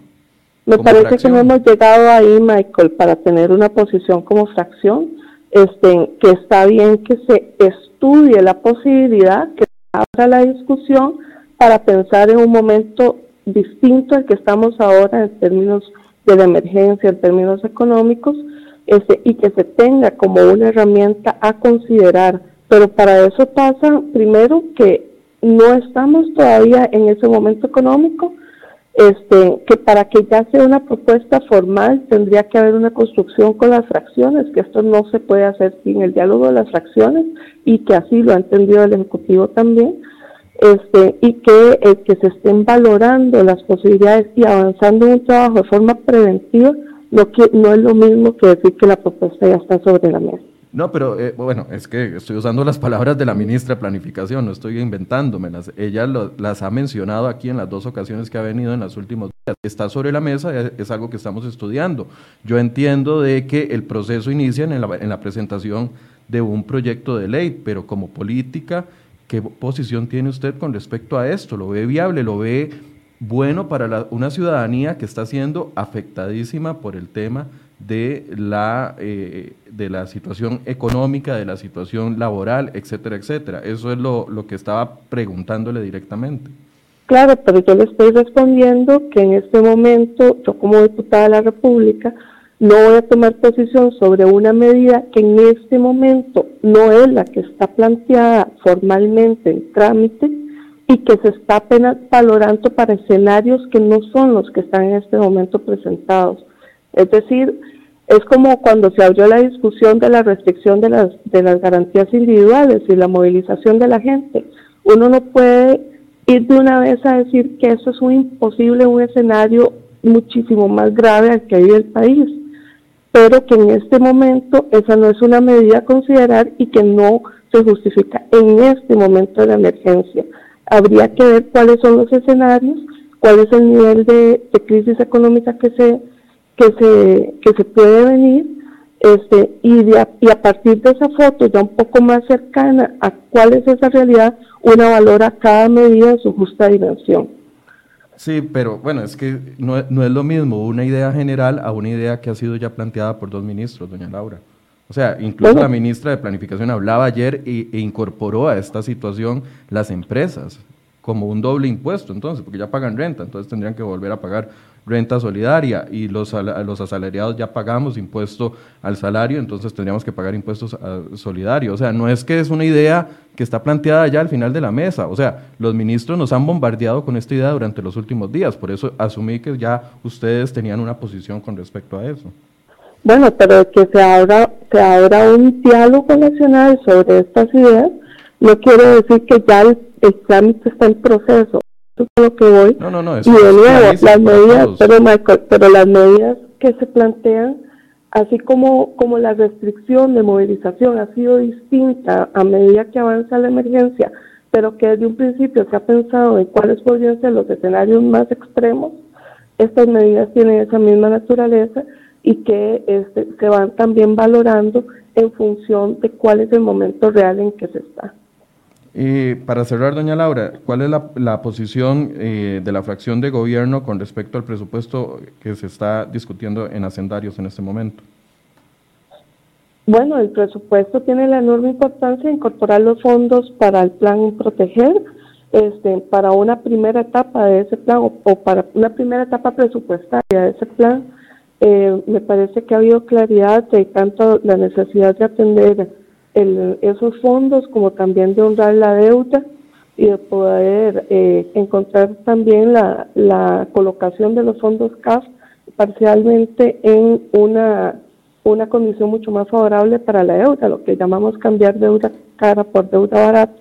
Me parece que no hemos llegado ahí, Michael, para tener una posición como fracción, este, que está bien que se estudie la posibilidad, que se abra la discusión para pensar en un momento distinto al que estamos ahora en términos de la emergencia, en términos económicos, este, y que se tenga como una herramienta a considerar. Pero para eso pasa, primero, que no estamos todavía en ese momento económico, este, que para que ya sea una propuesta formal tendría que haber una construcción con las fracciones, que esto no se puede hacer sin el diálogo de las fracciones y que así lo ha entendido el Ejecutivo también, este, y que, eh, que se estén valorando las posibilidades y avanzando en un trabajo de forma preventiva, no, que, no es lo mismo que decir que la propuesta ya está sobre la mesa. No, pero eh, bueno, es que estoy usando las palabras de la ministra de Planificación, no estoy inventándomelas. Ella las ha mencionado aquí en las dos ocasiones que ha venido en los últimos días. Está sobre la mesa, es, algo que estamos estudiando. Yo entiendo de que el proceso inicia en la presentación de un proyecto de ley, pero como política, ¿qué posición tiene usted con respecto a esto? ¿Lo ve viable? ¿Lo ve bueno para una ciudadanía que está siendo afectadísima por el tema de la, eh, de la situación económica, de la situación laboral, etcétera, etcétera. Eso es lo, lo que estaba preguntándole directamente. Claro, pero yo le estoy respondiendo que en este momento, yo como diputada de la República, no voy a tomar posición sobre una medida que en este momento no es la que está planteada formalmente en trámite y que se está apenas valorando para escenarios que no son los que están en este momento presentados. Es decir, es como cuando se abrió la discusión de la restricción de las, de las garantías individuales y la movilización de la gente. Uno no puede ir de una vez a decir que eso es un imposible, un escenario muchísimo más grave al que vive el país, pero que en este momento esa no es una medida a considerar y que no se justifica en este momento de la emergencia. Habría que ver cuáles son los escenarios, cuál es el nivel de, de crisis económica que se que se, que se puede venir este, y, a, y a partir de esa foto ya un poco más cercana a cuál es esa realidad, una valora cada medida en su justa dimensión. Sí, pero bueno, es que no, no, es lo mismo una idea general a una idea que ha sido ya planteada por dos ministros, doña Laura. O sea, incluso la ministra de Planificación hablaba ayer e incorporó a esta situación las empresas como un doble impuesto, entonces, porque ya pagan renta, entonces tendrían que volver a pagar renta solidaria y los, los asalariados ya pagamos impuesto al salario, entonces tendríamos que pagar impuestos ah, solidarios. O sea, no es que es una idea que está planteada ya al final de la mesa. O sea, los ministros nos han bombardeado con esta idea durante los últimos días, por eso asumí que ya ustedes tenían una posición con respecto a eso. Bueno, pero que se abra, se abra un diálogo nacional sobre estas ideas no quiere decir que ya el, el trámite está en proceso lo que voy. No, no, no. y de nuevo, las medidas, pero, pero las medidas que se plantean, así como, como la restricción de movilización ha sido distinta a medida que avanza la emergencia, pero que desde un principio se ha pensado en cuáles podrían ser los escenarios más extremos, estas medidas tienen esa misma naturaleza y que este, se van también valorando en función de cuál es el momento real en que se está. Para cerrar, doña Laura, ¿cuál es la, posición eh, de la fracción de gobierno con respecto al presupuesto que se está discutiendo en Hacendarios en este momento? Bueno, el presupuesto tiene la enorme importancia de incorporar los fondos para el plan Proteger, este, para una primera etapa de ese plan o, para una primera etapa presupuestaria de ese plan. Eh, me parece que ha habido claridad de tanto la necesidad de atender esos fondos como también de honrar la deuda y de poder eh, encontrar también la, la colocación de los fondos CAF parcialmente en una, una condición mucho más favorable para la deuda, lo que llamamos cambiar deuda cara por deuda barata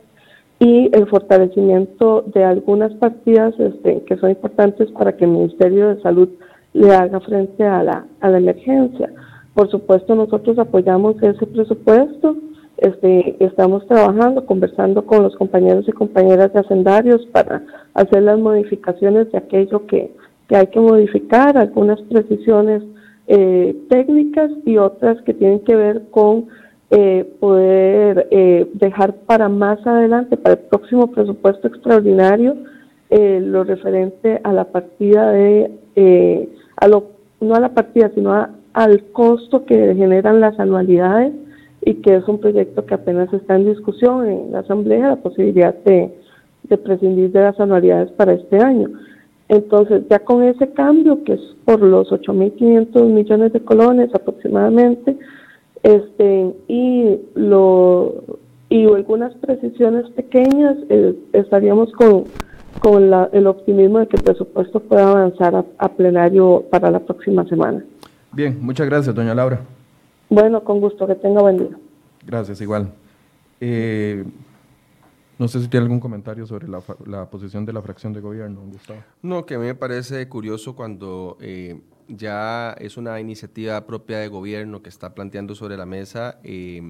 y el fortalecimiento de algunas partidas este, que son importantes para que el Ministerio de Salud le haga frente a la, a la emergencia. Por supuesto, nosotros apoyamos ese presupuesto este, estamos trabajando, conversando con los compañeros y compañeras de hacendarios para hacer las modificaciones de aquello que, hay que modificar, algunas precisiones eh, técnicas y otras que tienen que ver con eh, poder eh, dejar para más adelante, para el próximo presupuesto extraordinario, lo referente a la partida de, a lo, no a la partida, sino al costo que generan las anualidades y que es un proyecto que apenas está en discusión en la Asamblea, la posibilidad de, prescindir de las anualidades para este año. Entonces, ya con ese cambio, que es por los 8.500 millones de colones aproximadamente, este, y, lo, y algunas precisiones pequeñas, eh, estaríamos con, con el optimismo de que el presupuesto pueda avanzar a plenario para la próxima semana. Bien, muchas gracias, doña Laura. Bueno, con gusto, que tenga buen día. Gracias, igual. Eh, no sé si tiene algún comentario sobre la, posición de la fracción de gobierno, Gustavo. No, que a mí me parece curioso cuando eh, ya es una iniciativa propia de gobierno que está planteando sobre la mesa. Eh,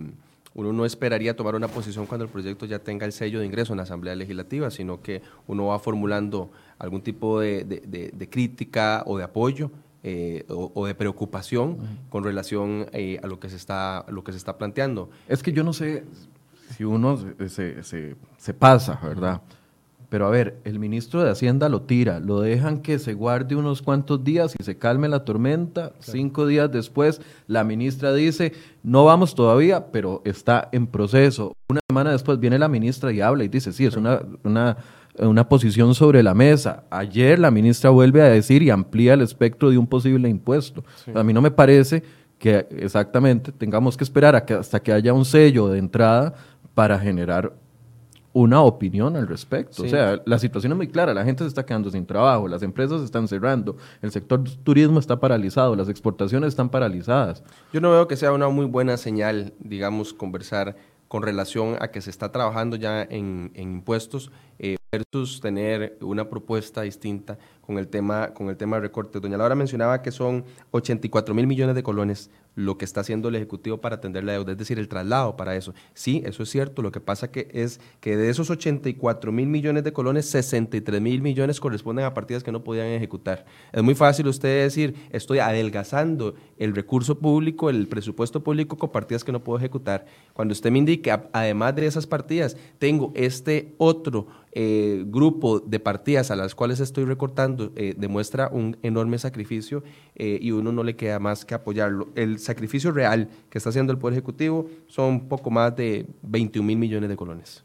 uno no esperaría tomar una posición cuando el proyecto ya tenga el sello de ingreso en la Asamblea Legislativa, sino que uno va formulando algún tipo de crítica o de apoyo eh, o, de preocupación con relación eh, a lo que se está lo que se está planteando. Es que yo no sé si uno se, se, se, pasa, ¿verdad? Pero a ver, el ministro de Hacienda lo tira, lo dejan que se guarde unos cuantos días y se calme la tormenta. Cinco días después, la ministra dice, no vamos todavía, pero está en proceso. Una semana después viene la ministra y habla y dice, sí, es una, una una posición sobre la mesa. Ayer la ministra vuelve a decir y amplía el espectro de un posible impuesto. A mí no me parece que exactamente tengamos que esperar hasta que haya un sello de entrada para generar una opinión al respecto. O sea, la situación es muy clara, la gente se está quedando sin trabajo, las empresas están cerrando, el sector turismo está paralizado, las exportaciones están paralizadas. Yo no veo que sea una muy buena señal, digamos, conversar con relación a que se está trabajando ya en, impuestos eh, versus tener una propuesta distinta con el tema con el tema de recortes. Doña Laura mencionaba que son 84 mil millones de colones lo que está haciendo el Ejecutivo para atender la deuda, es decir, el traslado para eso. Sí, eso es cierto. Lo que pasa que es que de esos 84 mil millones de colones, 63 mil millones corresponden a partidas que no podían ejecutar. Es muy fácil usted decir, estoy adelgazando el recurso público, el presupuesto público con partidas que no puedo ejecutar. Cuando usted me indique, además de esas partidas, tengo este otro eh, grupo de partidas a las cuales estoy recortando, eh, demuestra un enorme sacrificio eh, y uno no le queda más que apoyarlo. El sacrificio real que está haciendo el Poder Ejecutivo son poco más de 21 mil millones de colones.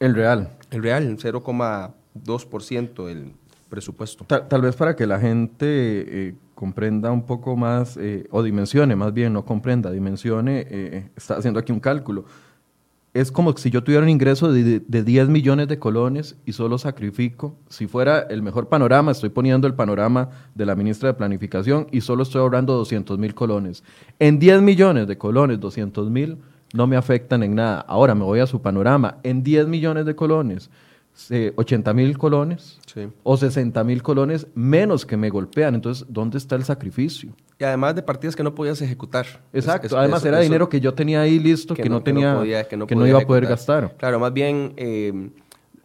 El real. El real, 0,2% del presupuesto. Tal, vez para que la gente comprenda un poco más, o dimensione, más bien, no comprenda, dimensione, eh, está haciendo aquí un cálculo es como si yo tuviera un ingreso de, 10 millones de colones y solo sacrifico, si fuera el mejor panorama, estoy poniendo el panorama de la ministra de Planificación y solo estoy ahorrando 200 mil colones. En 10 millones de colones, 200 mil no me afectan en nada. Ahora me voy a su panorama. En 10 millones de colones, 80 mil colones o 60 mil colones menos que me golpean. Entonces, ¿dónde está el sacrificio? Y además de partidas que no podías ejecutar. Exacto, además era dinero que yo tenía ahí listo, que, no, tenía, que no, iba a poder gastar. Claro, más bien, eh,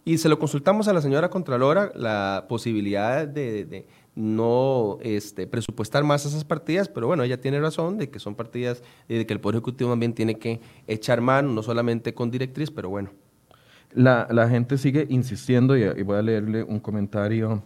y se lo consultamos a la señora Contralora, la posibilidad de, no este, presupuestar más esas partidas, pero bueno, ella tiene razón de que son partidas y de que el Poder Ejecutivo también tiene que echar mano, no solamente con directriz, pero bueno. La, la gente sigue insistiendo, y, voy a leerle un comentario,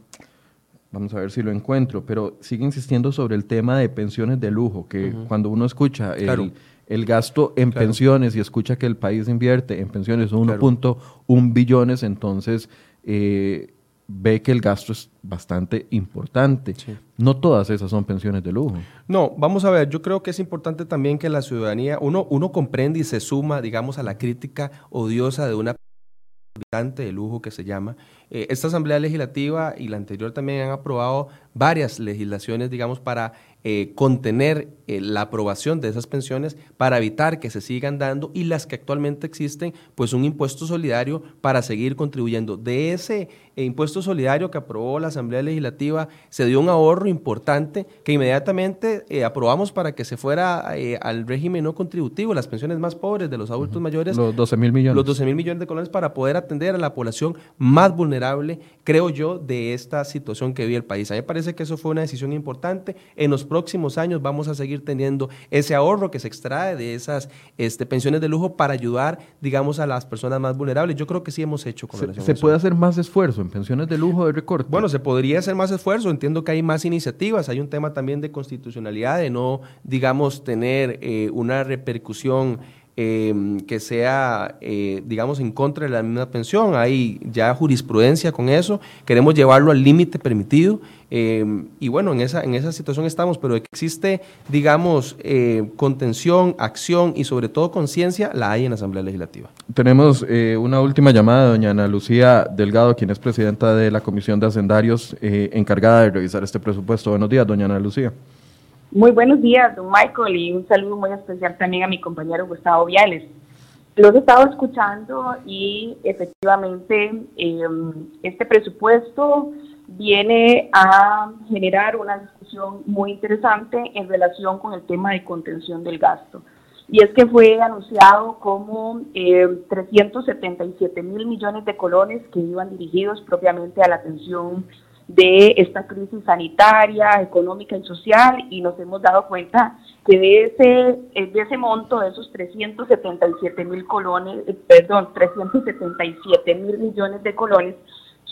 vamos a ver si lo encuentro, pero sigue insistiendo sobre el tema de pensiones de lujo, que cuando uno escucha el, el gasto en pensiones y escucha que el país invierte en pensiones 1.1 billones, entonces eh, ve que el gasto es bastante importante. No todas esas son pensiones de lujo. No, vamos a ver, yo creo que es importante también que la ciudadanía, uno, uno comprende y se suma, digamos, a la crítica odiosa de una de lujo que se llama. Eh, esta Asamblea Legislativa y la anterior también han aprobado varias legislaciones, digamos, para eh, contener eh, la aprobación de esas pensiones para evitar que se sigan dando y las que actualmente existen, pues un impuesto solidario para seguir contribuyendo. De ese eh, impuesto solidario que aprobó la Asamblea Legislativa se dio un ahorro importante que inmediatamente aprobamos para que se fuera al régimen no contributivo, las pensiones más pobres de los adultos mayores. Los 12 mil millones. Los 12 mil millones de colones para poder atender a la población más vulnerable, creo yo, de esta situación que vive el país. A mí me parece que eso fue una decisión importante. En los próximos años vamos a seguir teniendo ese ahorro que se extrae de esas este, pensiones de lujo para ayudar, digamos, a las personas más vulnerables. Yo creo que sí hemos hecho con ¿Se, ¿se puede hacer más esfuerzo en pensiones de lujo de recorte? Bueno, se podría hacer más esfuerzo. Entiendo que hay más iniciativas. Hay un tema también de constitucionalidad, de no, digamos, tener eh, una repercusión Em, que sea, eh, digamos, en contra de la misma pensión. Hay ya jurisprudencia con eso. Queremos llevarlo al límite permitido. Em, y bueno, en esa, en esa situación estamos, pero existe, digamos, eh, contención, acción y sobre todo conciencia, la hay en la Asamblea Legislativa. Tenemos eh, una última llamada, doña Ana Lucía Delgado, quien es presidenta de la Comisión de Hacendarios, encargada de revisar este presupuesto. Buenos días, doña Ana Lucía. Muy buenos días, don Michael, y un saludo muy especial también a mi compañero Gustavo Viales. Los he estado escuchando y efectivamente em, este presupuesto viene a generar una discusión muy interesante en relación con el tema de contención del gasto. Y es que fue anunciado como 377 em, mil millones de colones que iban dirigidos propiamente a la atención de esta crisis sanitaria, económica y social y nos hemos dado cuenta que de ese, de ese monto, de esos 377 mil colones, eh, perdón, 377 mil millones de colones,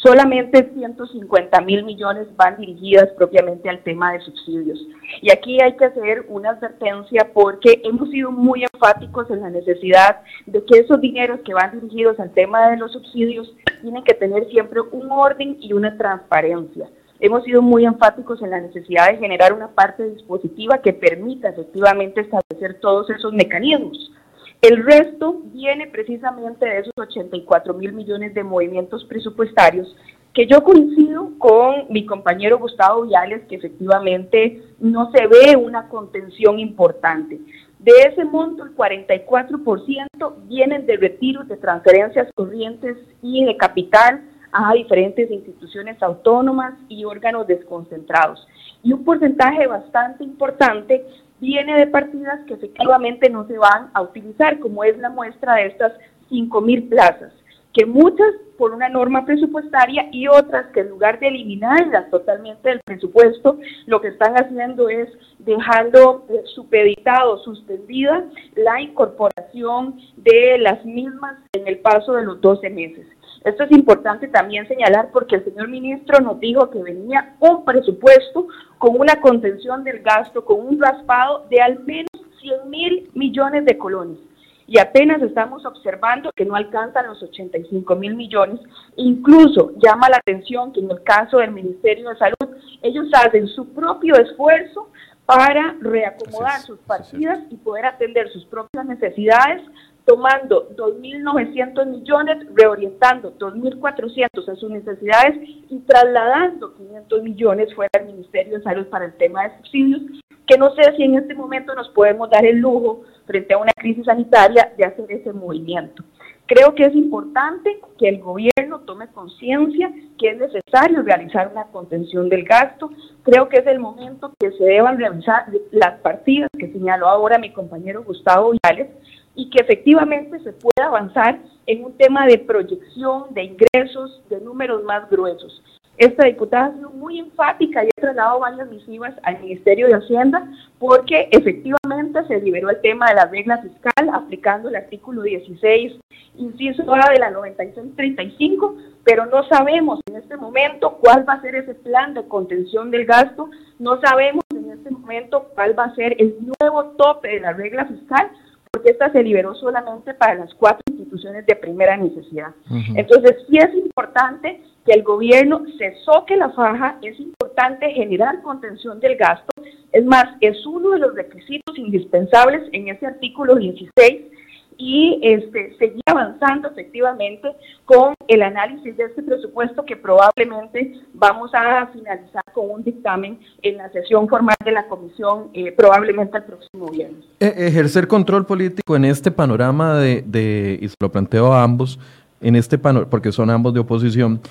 solamente 150 mil millones van dirigidas propiamente al tema de subsidios. Y aquí hay que hacer una advertencia porque hemos sido muy enfáticos en la necesidad de que esos dineros que van dirigidos al tema de los subsidios tienen que tener siempre un orden y una transparencia. Hemos sido muy enfáticos en la necesidad de generar una parte dispositiva que permita efectivamente establecer todos esos mecanismos. El resto viene precisamente de esos 84 mil millones de movimientos presupuestarios que yo coincido con mi compañero Gustavo Viales que efectivamente no se ve una contención importante. De ese monto, el 44% vienen de retiros de transferencias corrientes y de capital a diferentes instituciones autónomas y órganos desconcentrados. Y un porcentaje bastante importante viene de partidas que efectivamente no se van a utilizar, como es la muestra de estas 5.000 plazas, que muchas por una norma presupuestaria y otras que en lugar de eliminarlas totalmente del presupuesto, lo que están haciendo es dejando eh, supeditado, suspendida la incorporación de las mismas en el paso de los 12 meses. Esto es importante también señalar porque el señor ministro nos dijo que venía un presupuesto con una contención del gasto, con un raspado de al menos 100 mil millones de colones. Y apenas estamos observando que no alcanzan los 85 mil millones. Incluso llama la atención que en el caso del Ministerio de Salud, ellos hacen su propio esfuerzo para reacomodar sus partidas y poder atender sus propias necesidades tomando 2.900 millones, reorientando 2.400 a sus necesidades y trasladando 500 millones fuera del Ministerio de Salud para el tema de subsidios, que no sé si en este momento nos podemos dar el lujo, frente a una crisis sanitaria, de hacer ese movimiento. Creo que es importante que el gobierno tome conciencia que es necesario realizar una contención del gasto. Creo que es el momento que se deban realizar las partidas que señaló ahora mi compañero Gustavo Viales, y que efectivamente se pueda avanzar en un tema de proyección de ingresos, de números más gruesos. esta diputada ha sido muy enfática y ha trasladado varias misivas al Ministerio de Hacienda porque efectivamente se liberó el tema de la regla fiscal aplicando el artículo 16, inciso A de la 9635, pero no sabemos en este momento cuál va a ser ese plan de contención del gasto, no sabemos en este momento cuál va a ser el nuevo tope de la regla fiscal, porque esta se liberó solamente para las cuatro instituciones de primera necesidad. Entonces, sí es importante que el gobierno se soque la faja, es importante generar contención del gasto. Es más, es uno de los requisitos indispensables en ese artículo 16 y este, seguir avanzando efectivamente con el análisis de este presupuesto que probablemente vamos a finalizar con un dictamen en la sesión formal de la comisión eh, probablemente el próximo viernes. E, ejercer control político en este panorama de, de, y se lo planteo a ambos, en este porque son ambos de oposición,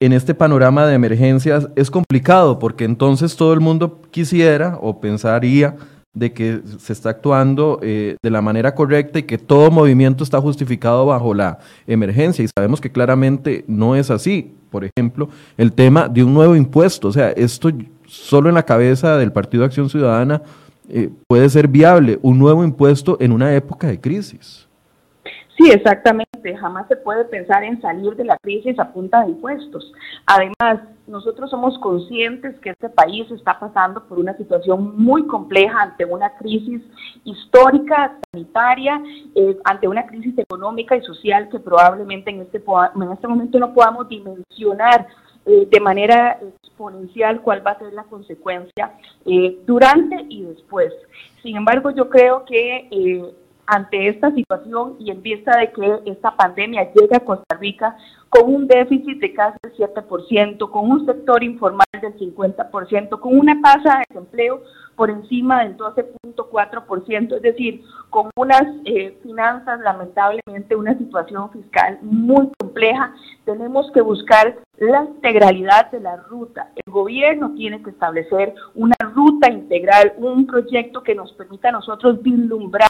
en este panorama de emergencias es complicado porque entonces todo el mundo quisiera o pensaría de que se está actuando eh, de la manera correcta y que todo movimiento está justificado bajo la emergencia y sabemos que claramente no es así. Por ejemplo, el tema de un nuevo impuesto, o sea, esto solo en la cabeza del Partido Acción Ciudadana eh, puede ser viable, un nuevo impuesto en una época de crisis. Sí, exactamente. Jamás se puede pensar en salir de la crisis a punta de impuestos. Además, nosotros somos conscientes que este país está pasando por una situación muy compleja ante una crisis histórica, sanitaria, eh, ante una crisis económica y social que probablemente en este, en este momento no podamos dimensionar eh, de manera exponencial cuál va a ser la consecuencia eh, durante y después. Sin embargo, yo creo que ante esta situación y en vista de que esta pandemia llega a Costa Rica con un déficit de casi el 7%, con un sector informal del 50%, con una tasa de desempleo por encima del 12.4%, es decir, con unas eh, finanzas, lamentablemente, una situación fiscal muy compleja, tenemos que buscar la integralidad de la ruta. El gobierno tiene que establecer una ruta integral, un proyecto que nos permita a nosotros vislumbrar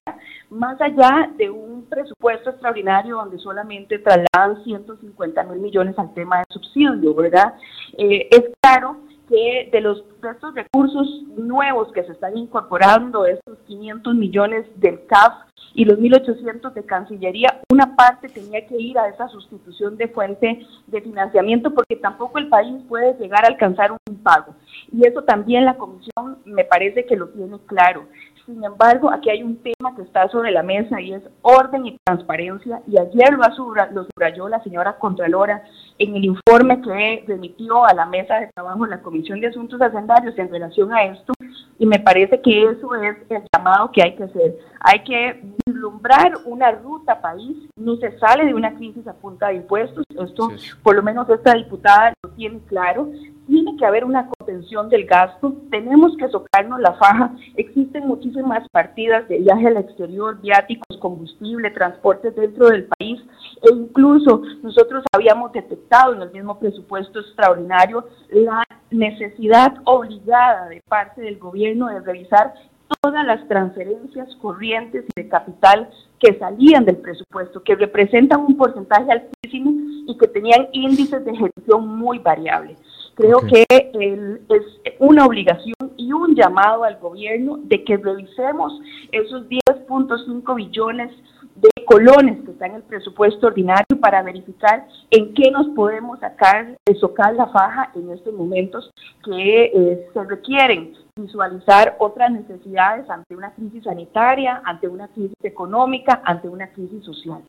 más allá de un presupuesto extraordinario donde solamente trasladan 150 mil millones al tema de subsidio, ¿verdad? Eh, es claro que de los de estos recursos nuevos que se están incorporando, estos 500 millones del CAF y los 1.800 de Cancillería, una parte tenía que ir a esa sustitución de fuente de financiamiento porque tampoco el país puede llegar a alcanzar un pago. Y eso también la Comisión me parece que lo tiene claro. Sin embargo, aquí hay un tema que está sobre la mesa y es orden y transparencia. Y ayer lo, subrayó la señora Contralora en el informe que remitió a la mesa de trabajo en la Comisión de Asuntos Hacendarios en relación a esto. Y me parece que eso es el llamado que hay que hacer. Hay que vislumbrar una ruta país. No se sale de una crisis a punta de impuestos. Esto, por lo menos esta diputada lo tiene claro tiene que haber una contención del gasto, tenemos que socarnos la faja, existen muchísimas partidas de viaje al exterior, viáticos, combustible, transportes dentro del país e incluso nosotros habíamos detectado en el mismo presupuesto extraordinario la necesidad obligada de parte del gobierno de revisar todas las transferencias corrientes y de capital que salían del presupuesto, que representan un porcentaje altísimo y que tenían índices de ejecución muy variables. Creo que es una obligación y un llamado al gobierno de que revisemos esos 10.5 billones de colones que están en el presupuesto ordinario para verificar en qué nos podemos sacar, socar la faja en estos momentos que eh, se requieren visualizar otras necesidades ante una crisis sanitaria, ante una crisis económica, ante una crisis social.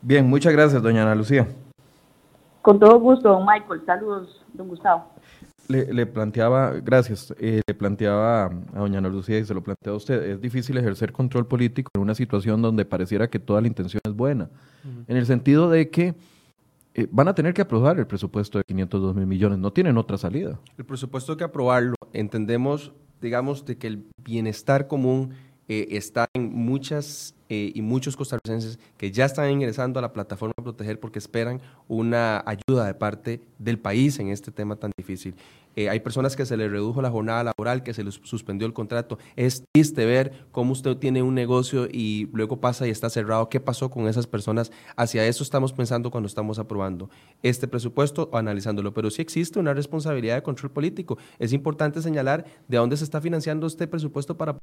Bien, muchas gracias, doña Ana Lucía. Con todo gusto, don Michael. Saludos, don Gustavo. Le, planteaba, gracias, eh, le planteaba a doña Ana Lucía y se lo plantea a usted, es difícil ejercer control político en una situación donde pareciera que toda la intención es buena, en el sentido de que eh, van a tener que aprobar el presupuesto de 502 mil millones, no tienen otra salida. El presupuesto hay que aprobarlo, entendemos, digamos, de que el bienestar común eh, está en muchas eh, y muchos costarricenses que ya están ingresando a la plataforma Proteger porque esperan una ayuda de parte del país en este tema tan difícil. eh, hay personas que se les redujo la jornada laboral, que se les suspendió el contrato. Es triste ver cómo usted tiene un negocio y luego pasa y está cerrado. ¿Qué pasó con esas personas? Hacia eso estamos pensando cuando estamos aprobando este presupuesto o analizándolo. Pero sí existe una responsabilidad de control político. Es importante señalar de dónde se está financiando este presupuesto para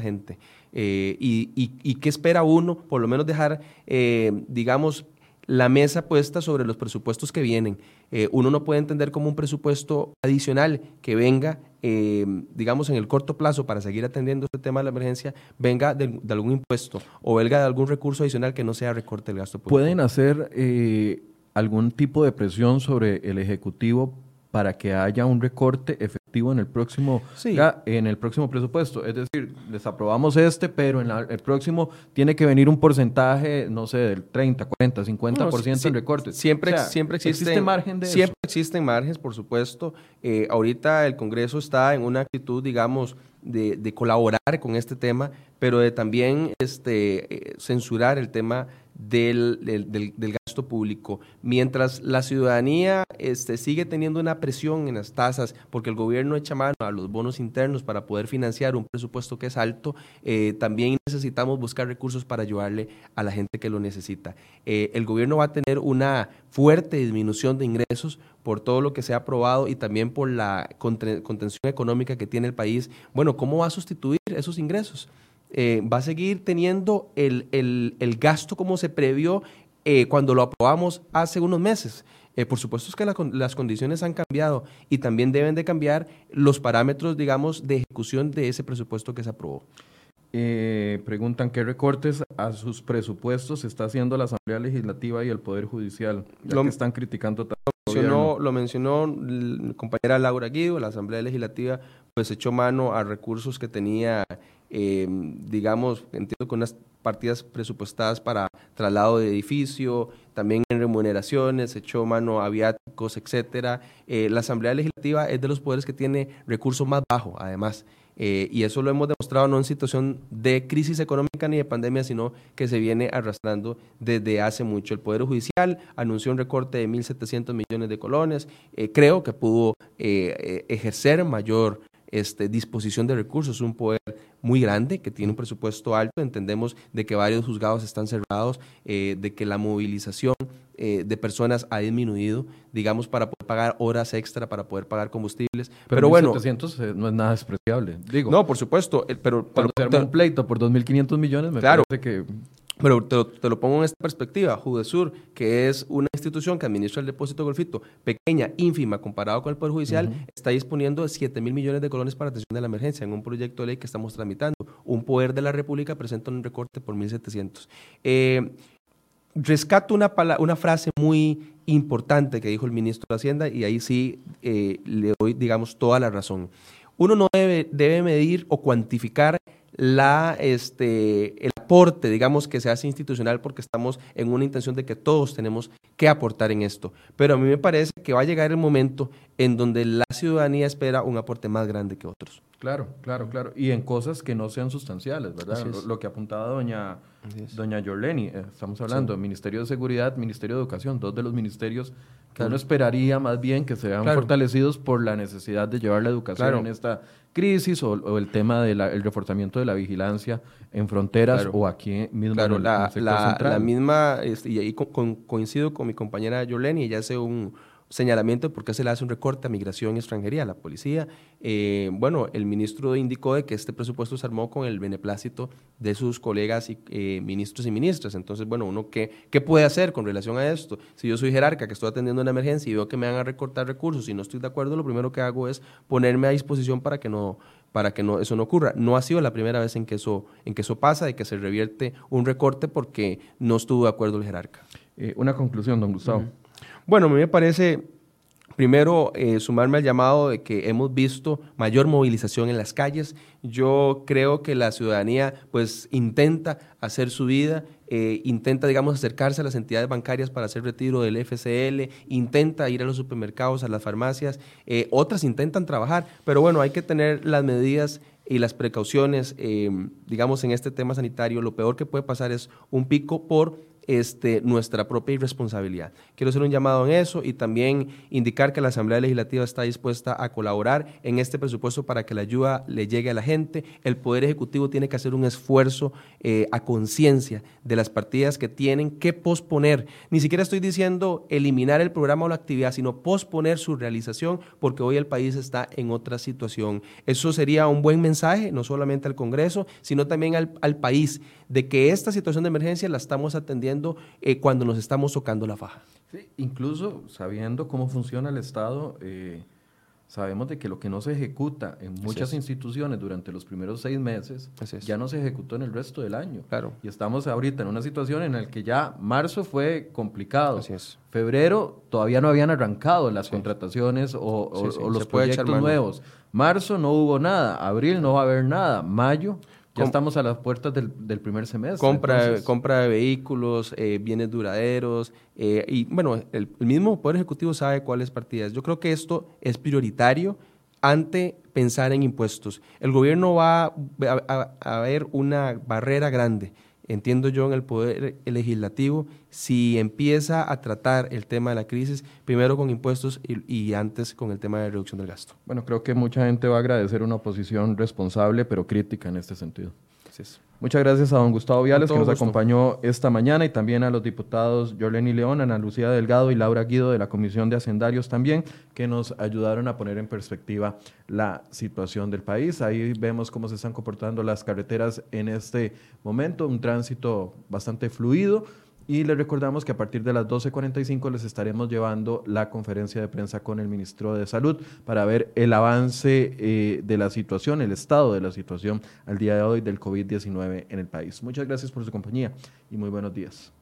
gente. Eh, y, qué espera uno, por lo menos dejar, eh, digamos, la mesa puesta sobre los presupuestos que vienen. Eh, uno no puede entender como un presupuesto adicional que venga, digamos, en el corto plazo para seguir atendiendo este tema de la emergencia, venga de, algún impuesto o venga de algún recurso adicional que no sea recorte del gasto público. ¿Pueden hacer algún tipo de presión sobre el Ejecutivo para que haya un recorte efectivo en el próximo en el próximo presupuesto. Es decir, desaprobamos este, pero en el próximo tiene que venir un porcentaje, no sé, del 30, 40, 50% en recorte. Siempre, siempre existe, existe margen de Siempre existen margen, por supuesto. Eh, ahorita el Congreso está en una actitud, digamos, de, de, colaborar con este tema, pero de también este, eh, censurar el tema del, del, gasto público. Mientras la ciudadanía este, sigue teniendo una presión en las tasas porque el gobierno echa mano a los bonos internos para poder financiar un presupuesto que es alto, eh, también necesitamos buscar recursos para ayudarle a la gente que lo necesita. Eh, el gobierno va a tener una fuerte disminución de ingresos por todo lo que se ha aprobado y también por la contención económica que tiene el país. Bueno, ¿cómo va a sustituir esos ingresos? Eh, va a seguir teniendo el, el, gasto como se previó eh, cuando lo aprobamos hace unos meses. Eh, por supuesto es que las condiciones han cambiado y también deben de cambiar los parámetros, digamos, de ejecución de ese presupuesto que se aprobó. preguntan qué recortes a sus presupuestos está haciendo la Asamblea Legislativa y el Poder Judicial, ya lo, que están criticando tanto. Lo mencionó, lo mencionó mi compañera Laura Guido, la Asamblea Legislativa pues echó mano a recursos que tenía eh, digamos, entiendo con unas partidas presupuestadas para traslado de edificio, también en remuneraciones, echó mano a viáticos, etcétera. Eh, la Asamblea Legislativa es de los poderes que tiene recursos más bajos, además. Eh, y eso lo hemos demostrado no en situación de crisis económica ni de pandemia, sino que se viene arrastrando desde hace mucho. El Poder Judicial anunció un recorte de 1.700 millones de colones. creo que pudo ejercer mayor este, disposición de recursos, un poder muy grande que tiene un presupuesto alto. Entendemos de que varios juzgados están cerrados, eh, de que la movilización eh, de personas ha disminuido, digamos, para poder pagar horas extra, para poder pagar combustibles. Pero, bueno. 700 eh, no es nada despreciable, digo. No, por supuesto, pero. Cuando se un pleito por 2.500 millones, me claro, parece que pero te lo, pongo en esta perspectiva. Judesur, que es una institución que administra el depósito golfito, pequeña, ínfima, comparado con el Poder Judicial, está disponiendo de 7 mil millones de colones para atención de la emergencia en un proyecto de ley que estamos tramitando. Un poder de la República presenta un recorte por 1.700. Eh, rescato una, una frase muy importante que dijo el ministro de Hacienda y ahí sí eh, le doy, digamos, toda la razón. Uno no debe, debe medir o cuantificar la, este, el aporte, digamos, que se hace institucional porque estamos en una intención de que todos tenemos que aportar en esto. Pero a mí me parece que va a llegar el momento en donde la ciudadanía espera un aporte más grande que otros. Claro, claro, claro. Y en cosas que no sean sustanciales, ¿verdad? Lo, que apuntaba doña, doña Yorleni, eh, estamos hablando, Ministerio de Seguridad, Ministerio de Educación, dos de los ministerios que uno esperaría más bien que se vean fortalecidos por la necesidad de llevar la educación en esta crisis o, el tema del reforzamiento de la vigilancia en fronteras o aquí mismo en la, la, misma, este, y ahí coincido con mi compañera Yoleni, ella hace un señalamiento de por qué se le hace un recorte a migración y extranjería, a la policía. Eh, bueno, el ministro indicó de que este presupuesto se armó con el beneplácito de sus colegas y eh, ministros y ministras. Entonces, bueno, uno qué, qué puede hacer con relación a esto? Si yo soy jerarca que estoy atendiendo una emergencia y veo que me van a recortar recursos y no estoy de acuerdo, lo primero que hago es ponerme a disposición para que no para que no, eso no ocurra. No ha sido la primera vez en que eso, en que eso pasa, y que se revierte un recorte porque no estuvo de acuerdo el jerarca. Eh, una conclusión, don Gustavo. Bueno, a mí me parece, primero, eh, sumarme al llamado de que hemos visto mayor movilización en las calles. Yo creo que la ciudadanía pues intenta hacer su vida, eh, intenta, digamos, acercarse a las entidades bancarias para hacer retiro del FCL, intenta ir a los supermercados, a las farmacias, eh, otras intentan trabajar, pero bueno, hay que tener las medidas y las precauciones, digamos, en este tema sanitario. Lo peor que puede pasar es un pico por este, nuestra propia irresponsabilidad. Quiero hacer un llamado en eso y también indicar que la Asamblea Legislativa está dispuesta a colaborar en este presupuesto para que la ayuda le llegue a la gente. El Poder Ejecutivo tiene que hacer un esfuerzo eh, a conciencia de las partidas que tienen que posponer. Ni siquiera estoy diciendo eliminar el programa o la actividad, sino posponer su realización porque hoy el país está en otra situación. Eso sería un buen mensaje, no solamente al Congreso, sino también al, al país, de que esta situación de emergencia la estamos atendiendo eh, cuando nos estamos tocando la faja. Sí, incluso sabiendo cómo funciona el Estado, eh, sabemos de que lo que no se ejecuta en muchas instituciones durante los primeros seis meses ya no se ejecutó en el resto del año. Claro. Y estamos ahorita en una situación en la que ya marzo fue complicado. Febrero todavía no habían arrancado las contrataciones o, los proyectos nuevos. Marzo no hubo nada. Abril no va a haber nada. Mayo ya estamos a las puertas del, primer semestre. Compra, compra de vehículos, eh, bienes duraderos, eh, y bueno, el, mismo Poder Ejecutivo sabe cuáles partidas. Yo creo que esto es prioritario ante pensar en impuestos. El gobierno va a, a, a ver una barrera grande entiendo yo, en el poder legislativo, si empieza a tratar el tema de la crisis, primero con impuestos y, antes con el tema de reducción del gasto. Bueno, creo que mucha gente va a agradecer una oposición responsable, pero crítica en este sentido. Muchas gracias a don Gustavo Viales que nos acompañó esta mañana y también a los diputados Jorleni León, Ana Lucía Delgado y Laura Guido de la Comisión de Hacendarios también, que nos ayudaron a poner en perspectiva la situación del país. Ahí vemos cómo se están comportando las carreteras en este momento, un tránsito bastante fluido y les recordamos que a partir de las 12.45 les estaremos llevando la conferencia de prensa con el ministro de Salud para ver el avance eh, de la situación, el estado de la situación al día de hoy del COVID-19 en el país. Muchas gracias por su compañía y muy buenos días.